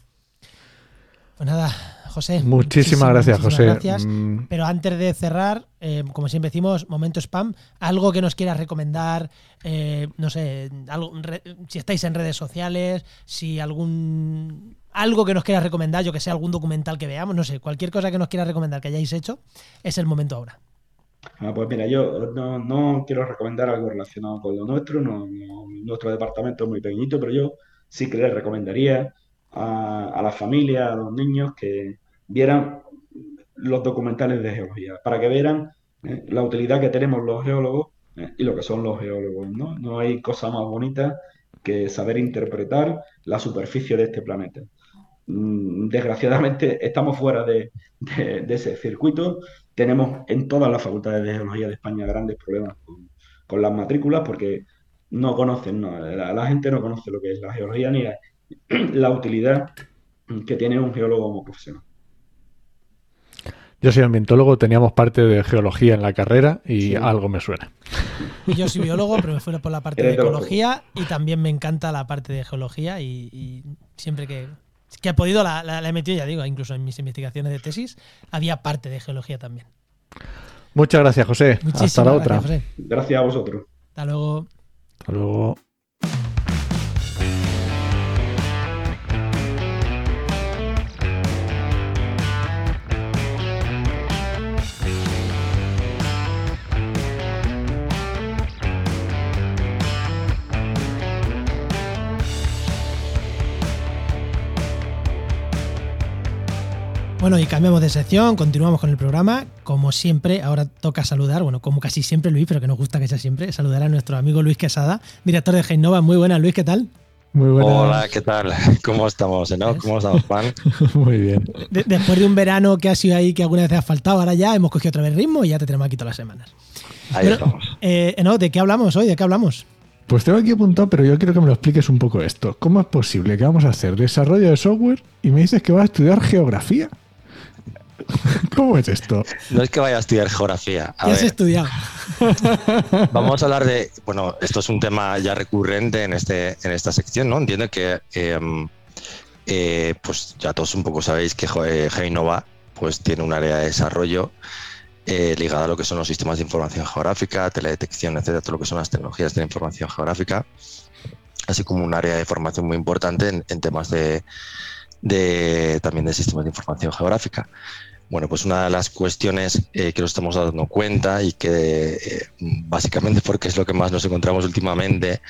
Pues nada, José. Muchísimas gracias, José. gracias. Mm, Pero antes de cerrar, eh, como siempre decimos, momento spam, algo que nos quieras recomendar, eh, no sé, algo, re- si estáis en redes sociales, si algún algo que nos quieras recomendar, yo que sé, algún documental que veamos, no sé, cualquier cosa que nos quieras recomendar que hayáis hecho, es el momento ahora. Ah, pues mira, yo no, no quiero recomendar algo relacionado con lo nuestro, no, no- nuestro departamento es muy pequeñito, pero yo sí que les recomendaría a, a las familias, a los niños que vieran los documentales de geología, para que vieran eh, la utilidad que tenemos los geólogos eh, y lo que son los geólogos, ¿no? No hay cosa más bonita que saber interpretar la superficie de este planeta. Mm, Desgraciadamente estamos fuera de, ese circuito. Tenemos en todas las facultades de geología de España grandes problemas con, las matrículas porque no conocen, no, la, la gente no conoce lo que es la geología ni la, utilidad que tiene un geólogo como profesional. Yo soy ambientólogo, teníamos parte de geología en la carrera y Sí. algo me suena. Y yo soy biólogo, pero me fui por la parte de ecología y también me encanta la parte de geología y, y siempre que, que he podido la, la- la he metido, ya digo, incluso en mis investigaciones de tesis había parte de geología también. Muchas gracias, José. Muchísimas Hasta la otra. gracias, José. Gracias a vosotros. Hasta luego. Hasta luego. Bueno, y cambiamos de sección, continuamos con el programa. Como siempre, ahora toca saludar, bueno, como casi siempre Luis, pero que nos gusta que sea siempre, saludar a nuestro amigo Luis Quesada, director de Genova. Muy buenas, Luis, ¿qué tal? Muy buenas. Hola, ¿qué tal? ¿Cómo estamos, no? ¿Cómo estamos, Juan? Muy bien. De- después de un verano que ha sido ahí, que alguna vez ha faltado, ahora ya hemos cogido otra vez ritmo y ya te tenemos aquí todas las semanas. Ahí Pero, estamos. eh, no, ¿de qué hablamos hoy? ¿De qué hablamos? Pues tengo aquí apuntado, pero yo quiero que me lo expliques un poco esto. ¿Cómo es posible que vamos a hacer desarrollo de software y me dices que vas a estudiar geografía? ¿Cómo es esto? No es que vaya a estudiar geografía. A ¿Qué has ver, estudiado? vamos a hablar de. Bueno, esto es un tema ya recurrente en, este, en esta sección, ¿no? Entiendo que. eh, eh, pues ya todos un poco sabéis que jo- eh, Genova pues tiene un área de desarrollo eh, ligada a lo que son los sistemas de información geográfica, teledetección, etcétera, todo lo que son las tecnologías de la información geográfica, así como un área de formación muy importante en, en temas de, de- también de sistemas de información geográfica. Bueno, pues una de las cuestiones eh, que nos estamos dando cuenta y que eh, básicamente porque es lo que más nos encontramos últimamente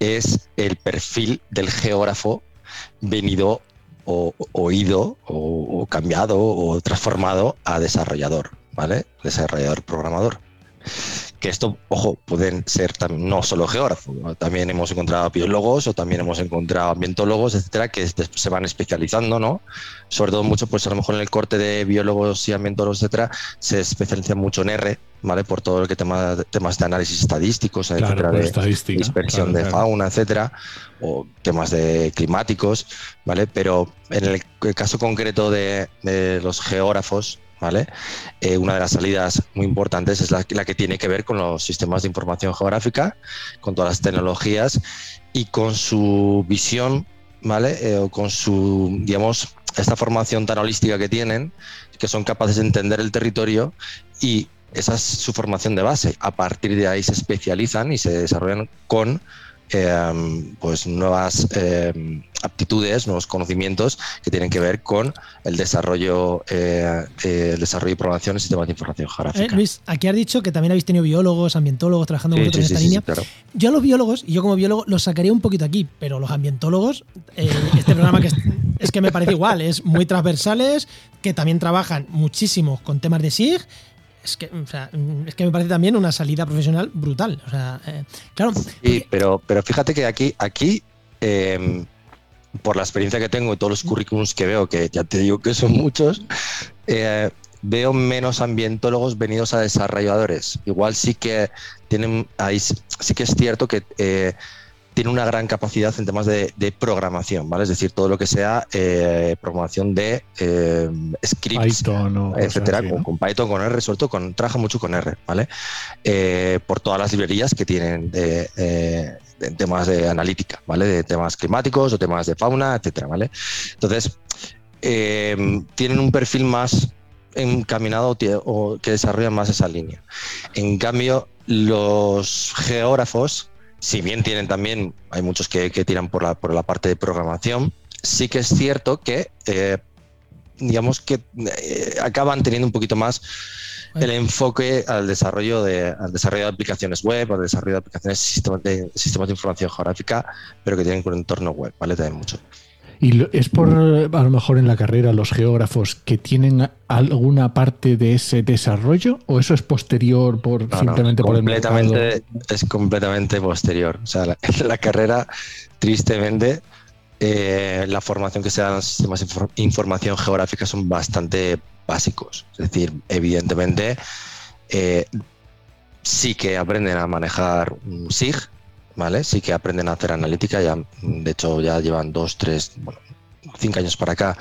es el perfil del geógrafo venido o oído o, o cambiado o transformado a desarrollador, ¿vale? Desarrollador programador que esto, ojo, pueden ser no solo geógrafos, también hemos encontrado biólogos o también hemos encontrado ambientólogos, etcétera, que se van especializando, ¿no? Sobre todo mucho, pues a lo mejor en el corte de biólogos y ambientólogos, etcétera, se especializan mucho en R, ¿vale? Por todo lo que tema, temas de análisis estadísticos, etcétera, de dispersión de fauna, etcétera, o temas de climáticos, ¿vale? Pero en el, caso concreto de, de los geógrafos, ¿vale? Eh, una de las salidas muy importantes es la, que tiene que ver con los sistemas de información geográfica, con todas las tecnologías y con su visión, ¿vale? Eh, o con su, digamos, esta formación tan holística que tienen, que son capaces de entender el territorio y esa es su formación de base. A partir de ahí se especializan y se desarrollan con Em, pues nuevas em, aptitudes, nuevos conocimientos que tienen que ver con el desarrollo, eh, eh, el desarrollo y programación en sistemas de información geográfica. Eh, Luis, aquí has dicho que también habéis tenido biólogos, ambientólogos trabajando con en esta línea. Yo a los biólogos, y yo como biólogo, los sacaría un poquito aquí, pero los ambientólogos, este programa que es, es, que me parece igual, es muy transversales, que también trabajan muchísimo con temas de SIG es que, es que me parece también una salida profesional brutal. O sea, eh, claro. Sí, pero, pero fíjate que aquí, aquí em, por la experiencia que tengo y todos los currículums que veo, que ya te digo que son muchos, eh, veo menos ambientólogos venidos a desarrolladores. Igual sí que tienen, ahí sí que es cierto que eh, tiene una gran capacidad en temas de, programación, ¿vale? Es decir, todo lo que sea eh, programación de eh, scripts, etcétera, con, Python, con R, sobre todo con, trabaja mucho con R, ¿vale? Eh, por todas las librerías que tienen de, temas de analítica, ¿vale? De temas climáticos o temas de fauna, etcétera, ¿vale? Entonces, tienen un perfil más encaminado o que desarrollan más esa línea. En cambio, los geógrafos si bien tienen también, hay muchos que, tiran por la, por la parte de programación, sí que es cierto que, eh, digamos que eh, acaban teniendo un poquito más el enfoque al desarrollo de, al desarrollo de aplicaciones web, al desarrollo de aplicaciones sistemas de, sistemas de información geográfica, pero que tienen un entorno web, ¿vale? También mucho. ¿Y es por, a lo mejor en la carrera, los geógrafos que tienen alguna parte de ese desarrollo? ¿O eso es posterior por simplemente por el mercado? Es completamente posterior. O sea, la, la carrera, tristemente, eh, la formación que se da en los sistemas de información geográfica son bastante básicos. Es decir, evidentemente, eh, sí que aprenden a manejar un SIG, ¿vale? Sí que aprenden a hacer analítica, ya, de hecho ya llevan dos, tres, bueno, cinco años para acá,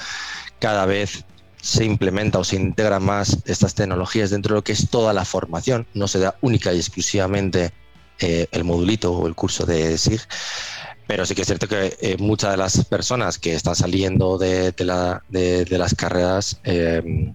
cada vez se implementa o se integra más estas tecnologías dentro de lo que es toda la formación, no se da única y exclusivamente eh, el modulito o el curso de SIG, pero sí que es cierto que eh, muchas de las personas que están saliendo de, la, de, las carreras eh,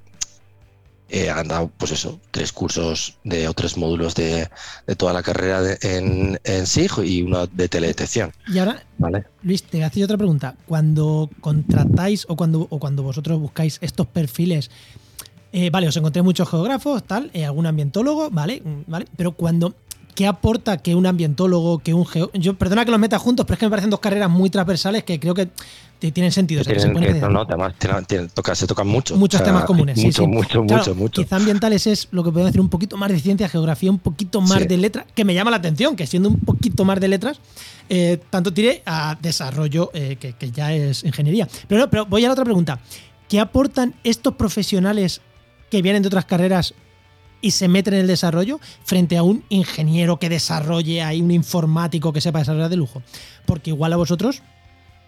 eh, han dado, pues eso, tres cursos de o tres módulos de, toda la carrera en, en SIG y uno de teledetección. Y ahora, ¿vale? Luis, te hago otra pregunta. Cuando contratáis o cuando, o cuando vosotros buscáis estos perfiles, eh, vale, os encontré muchos geógrafos, tal, eh, algún ambientólogo, vale, vale, pero cuando ¿qué aporta que un ambientólogo, que un geo... Yo, perdona que los meta juntos, pero es que me parecen dos carreras muy transversales que creo que tienen sentido. se no, no, además se tocan mucho. Muchos temas comunes. Mucho, mucho, mucho, mucho. Quizá ambientales es lo que podemos decir un poquito más de ciencia, geografía, un poquito más de letras, que me llama la atención, que siendo un poquito más de letras, eh, tanto tire a desarrollo, eh, que, que, ya es ingeniería. Pero no, pero voy a la otra pregunta. ¿Qué aportan estos profesionales que vienen de otras carreras y se meten en el desarrollo frente a un ingeniero que desarrolle ahí, un informático que sepa desarrollar de lujo. Porque igual a vosotros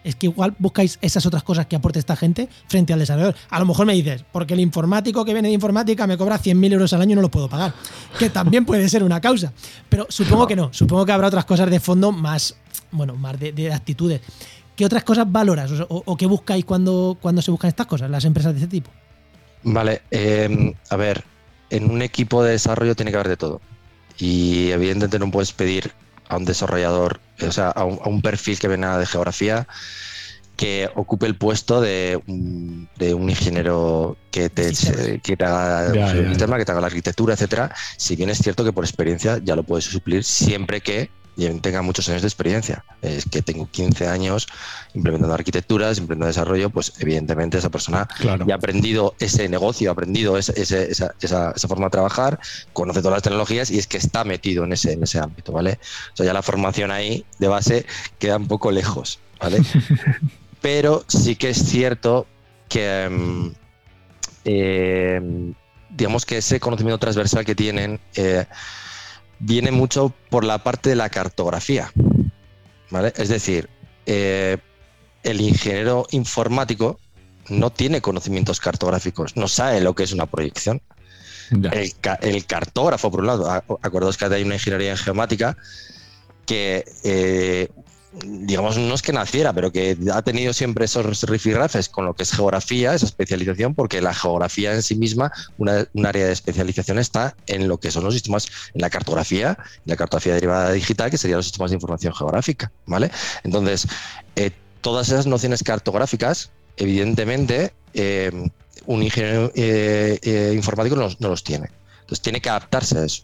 es que igual buscáis esas otras cosas que aporte esta gente frente al desarrollador. A lo mejor me dices, porque el informático que viene de informática me cobra 100.000 euros al año y no lo puedo pagar. Que también puede ser una causa. Pero supongo que no. Supongo que habrá otras cosas de fondo más, bueno, más de, actitudes. ¿Qué otras cosas valoras o, qué buscáis cuando, cuando se buscan estas cosas, las empresas de este tipo? Vale, eh, a ver, en un equipo de desarrollo tiene que haber de todo. Y evidentemente no puedes pedir a un desarrollador, o sea, a un, perfil que venga de geografía que ocupe el puesto de un, ingeniero que te, que te haga el sistema, que te haga la arquitectura, etcétera. Si bien es cierto que por experiencia ya lo puedes suplir siempre que tenga muchos años de experiencia. Es que tengo 15 años implementando arquitecturas, implementando desarrollo, pues evidentemente esa persona ya ha aprendido ese negocio, ha aprendido esa, esa, forma de trabajar, conoce todas las tecnologías y es que está metido en ese, en ese ámbito, ¿vale? O sea, ya la formación ahí de base queda un poco lejos, ¿vale? Pero sí que es cierto que... Mm, eh, digamos que ese conocimiento transversal que tienen eh, viene mucho por la parte de la cartografía. ¿vale? Es decir, eh, el ingeniero informático no tiene conocimientos cartográficos, no sabe lo que es una proyección. El, cartógrafo, por un lado, acordaos que hay una ingeniería en geomática que eh, digamos, no es que naciera, pero que ha tenido siempre esos rifirrafes con lo que es geografía, esa especialización, porque la geografía en sí misma, una, un área de especialización está en lo que son los sistemas, en la cartografía, la cartografía derivada digital, que serían los sistemas de información geográfica, ¿vale? Entonces, eh, todas esas nociones cartográficas, evidentemente, eh, un ingeniero eh, informático no, no, los tiene. Entonces, tiene que adaptarse a eso.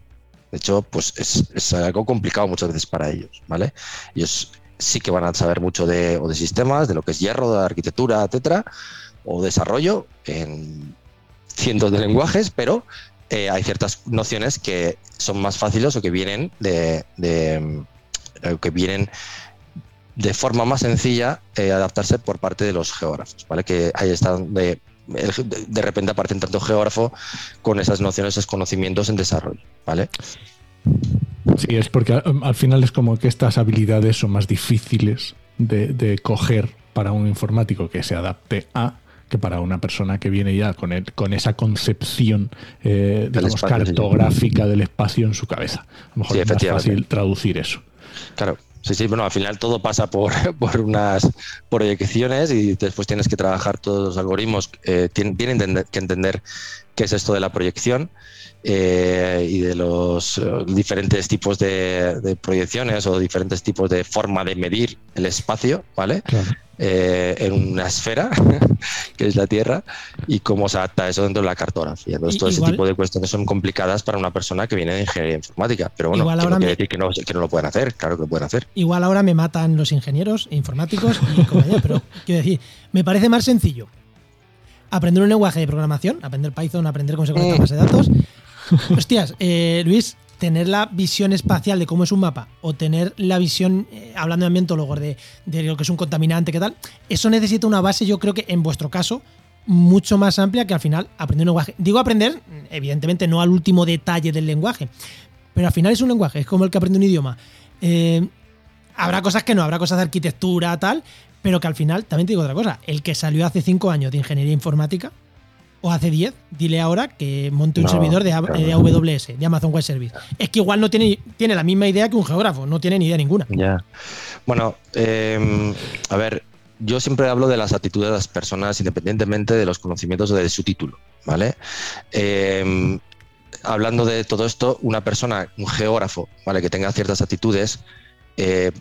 De hecho, pues es, es, algo complicado muchas veces para ellos, ¿vale? Ellos sí que van a saber mucho de, o de sistemas, de lo que es hierro, de arquitectura, etcétera, o desarrollo en cientos de lenguajes, pero eh, hay ciertas nociones que son más fáciles o que vienen de, eh, que vienen de forma más sencilla eh, adaptarse por parte de los geógrafos, ¿vale? Que ahí están de, de repente aparecen tanto geógrafo con esas nociones, esos conocimientos en desarrollo, ¿vale? Sí, es porque al, final es como que estas habilidades son más difíciles de, coger para un informático que se adapte a que para una persona que viene ya con, el, con esa concepción eh, cartográfica del espacio en su cabeza. A lo mejor es más fácil traducir eso. Claro. Sí, sí, bueno, al final todo pasa por, por unas proyecciones y después tienes que trabajar todos los algoritmos. Eh, tienen que entender qué es esto de la proyección eh, y de los eh, diferentes tipos de, proyecciones o diferentes tipos de forma de medir el espacio, ¿vale? Eh, en una esfera, que es la Tierra, y cómo se adapta eso dentro de la cartografía. Entonces, todo ese tipo de cuestiones son complicadas para una persona que viene de ingeniería informática. Pero bueno, no quiere decir que no, que no, lo pueden hacer, claro que lo pueden hacer. Igual ahora me matan los ingenieros informáticos y pero quiero decir, me parece más sencillo aprender un lenguaje de programación, aprender Python, aprender cómo se conectan bases de datos, Hostias, eh, Luis, tener la visión espacial de cómo es un mapa o tener la visión, eh, hablando de ambientólogos, de, de, lo que es un contaminante, qué tal, eso necesita una base, yo creo que en vuestro caso, mucho más amplia que al final aprender un lenguaje. Digo aprender, evidentemente no al último detalle del lenguaje, pero al final es un lenguaje, es como el que aprende un idioma. Eh, habrá cosas que no, habrá cosas de arquitectura, tal, pero que al final, también te digo otra cosa, el que salió hace cinco años de ingeniería informática, o hace 10, dile ahora que monte un servidor de, AWS, de Amazon Web Service. Es que igual no tiene, tiene la misma idea que un geógrafo, no tiene ni idea ninguna. Ya. Bueno, em, a ver, yo siempre hablo de las actitudes de las personas independientemente de los conocimientos o de su título, ¿vale? Em, hablando de todo esto, una persona, un geógrafo, ¿vale? Que tenga ciertas actitudes, eh,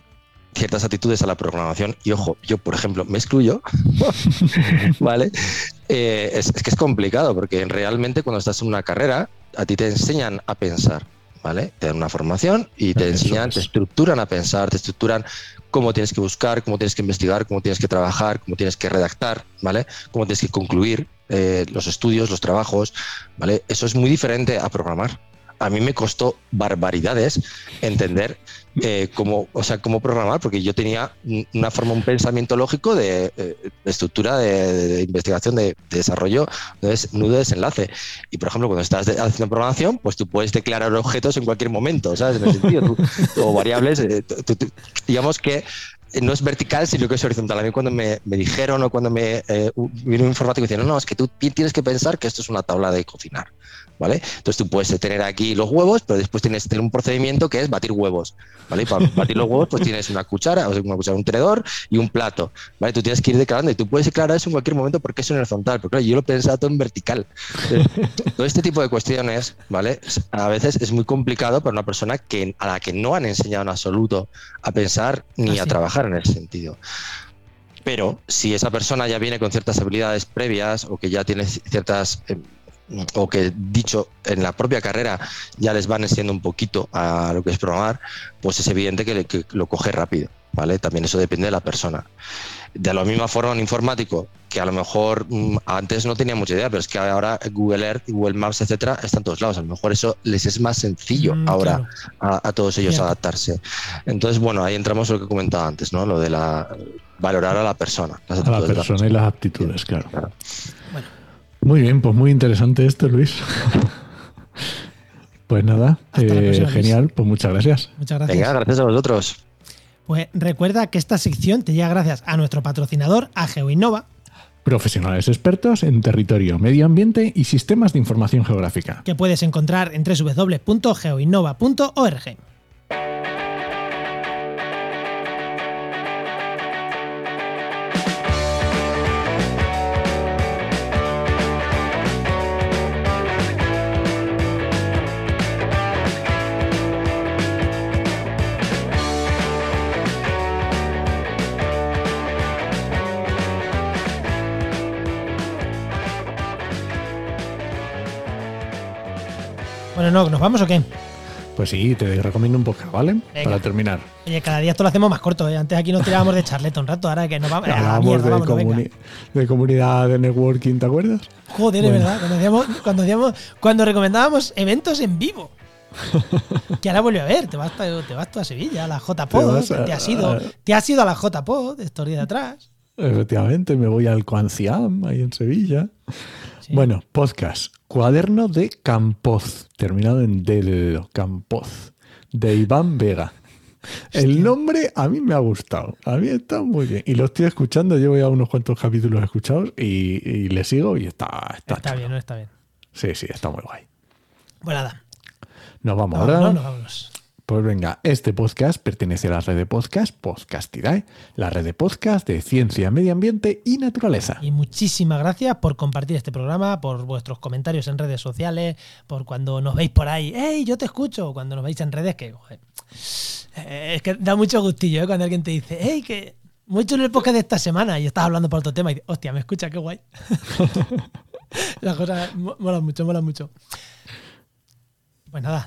ciertas actitudes a la programación. Y ojo, yo, por ejemplo, me excluyo, ¿vale? Eh, es, que es complicado porque realmente cuando estás en una carrera, a ti te enseñan a pensar, ¿vale? Te dan una formación y te enseñan, te estructuran a pensar, te estructuran cómo tienes que buscar, cómo tienes que investigar, cómo tienes que trabajar, cómo tienes que redactar, ¿vale? Cómo tienes que concluir eh, los estudios, los trabajos, ¿vale? Eso es muy diferente a programar a mí me costó barbaridades entender eh, cómo, o sea, cómo programar, porque yo tenía una forma, un pensamiento lógico de, eh, estructura de, investigación, de, desarrollo, de nudo de desenlace. Y por ejemplo, cuando estás haciendo programación, pues tú puedes declarar objetos en cualquier momento, ¿sabes? En ese sentido, o variables, eh, digamos que no es vertical, sino que es horizontal. A mí cuando me, dijeron o cuando me vino un informático no, no, es que tú tienes que pensar que esto es una tabla de cocinar. ¿Vale? Entonces tú puedes tener aquí los huevos, pero después tienes que tener un procedimiento que es batir huevos, ¿vale? Y para batir los huevos, pues tienes una cuchara, o sea, una cuchara, un tenedor y un plato, ¿vale? Tú tienes que ir declarando y tú puedes declarar eso en cualquier momento porque es en horizontal, pero claro, yo lo he pensado todo en vertical. todo este tipo de cuestiones, ¿vale? A veces es muy complicado para una persona que, a la que no han enseñado en absoluto a pensar ni a trabajar en ese sentido. Pero si esa persona ya viene con ciertas habilidades previas o que ya tiene ciertas... Eh, o que dicho en la propia carrera ya les van enseñando un poquito a lo que es programar, pues es evidente que, que lo coge rápido, ¿vale? También eso depende de la persona. De la misma forma, un informático que a lo mejor mm, antes no tenía mucha idea, pero es que ahora Google Earth, Google Maps, etcétera, están en todos lados. A lo mejor eso les es más sencillo Mm, ahora claro. a, a todos ellos adaptarse. Entonces, bueno, ahí entramos en lo que comentaba antes, ¿no? Lo de la valorar a la persona. las A la de persona y las aptitudes, claro. Claro. Muy bien, pues muy interesante esto, Luis. pues nada, eh, próxima, Luis. genial, pues muchas gracias. Muchas gracias. Venga, gracias a vosotros. Pues recuerda que esta sección te llega gracias a nuestro patrocinador, a GeoInnova, Profesionales expertos en territorio, medio ambiente y sistemas de información geográfica. que puedes encontrar en www.geoinnova.org. Bueno, no, ¿nos vamos o qué? Pues sí, te recomiendo un podcast, ¿vale? Venga. Para terminar. Oye, cada día esto lo hacemos más corto, ¿eh? Antes aquí nos tirábamos de charleta un rato, ahora que nos vamos Hablábamos mierda, de, comuni- comunidad de networking, ¿te acuerdas? Joder, es verdad. Cuando, hacíamos, cuando, hacíamos- cuando recomendábamos eventos en vivo. Que ahora vuelve a ver. Te vas, te vas tú a Sevilla, a la JPod. Te has ido, a- te has ido a la JPod estos días de atrás. Efectivamente, me voy al Coanciam, ahí en Sevilla. Sí. Bueno, podcast. Cuaderno de Campoz, terminado en del Campoz, de Iván Vega. El nombre a mí me ha gustado, a mí está muy bien. Y lo estoy escuchando, llevo ya unos cuantos capítulos escuchados y, y le sigo y está, está, Está bien, no está bien. Sí, sí, está muy guay. Pues nada. Nos vamos ahora. nos vámonos. Pues venga, este podcast pertenece a la red de podcast Podcastidae, la red de podcast de ciencia, medio ambiente y naturaleza. Y muchísimas gracias por compartir este programa, por vuestros comentarios en redes sociales, por cuando nos veis por ahí, ¡hey, yo te escucho! Cuando nos veis en redes, que joder, eh, es que da mucho gustillo ¿eh? cuando alguien te dice, ¡hey, que mucho en el podcast de esta semana! Y estás hablando por otro tema y dices, hostia, me escucha, qué guay. Las cosas mo- molan mucho, molan mucho. Pues nada,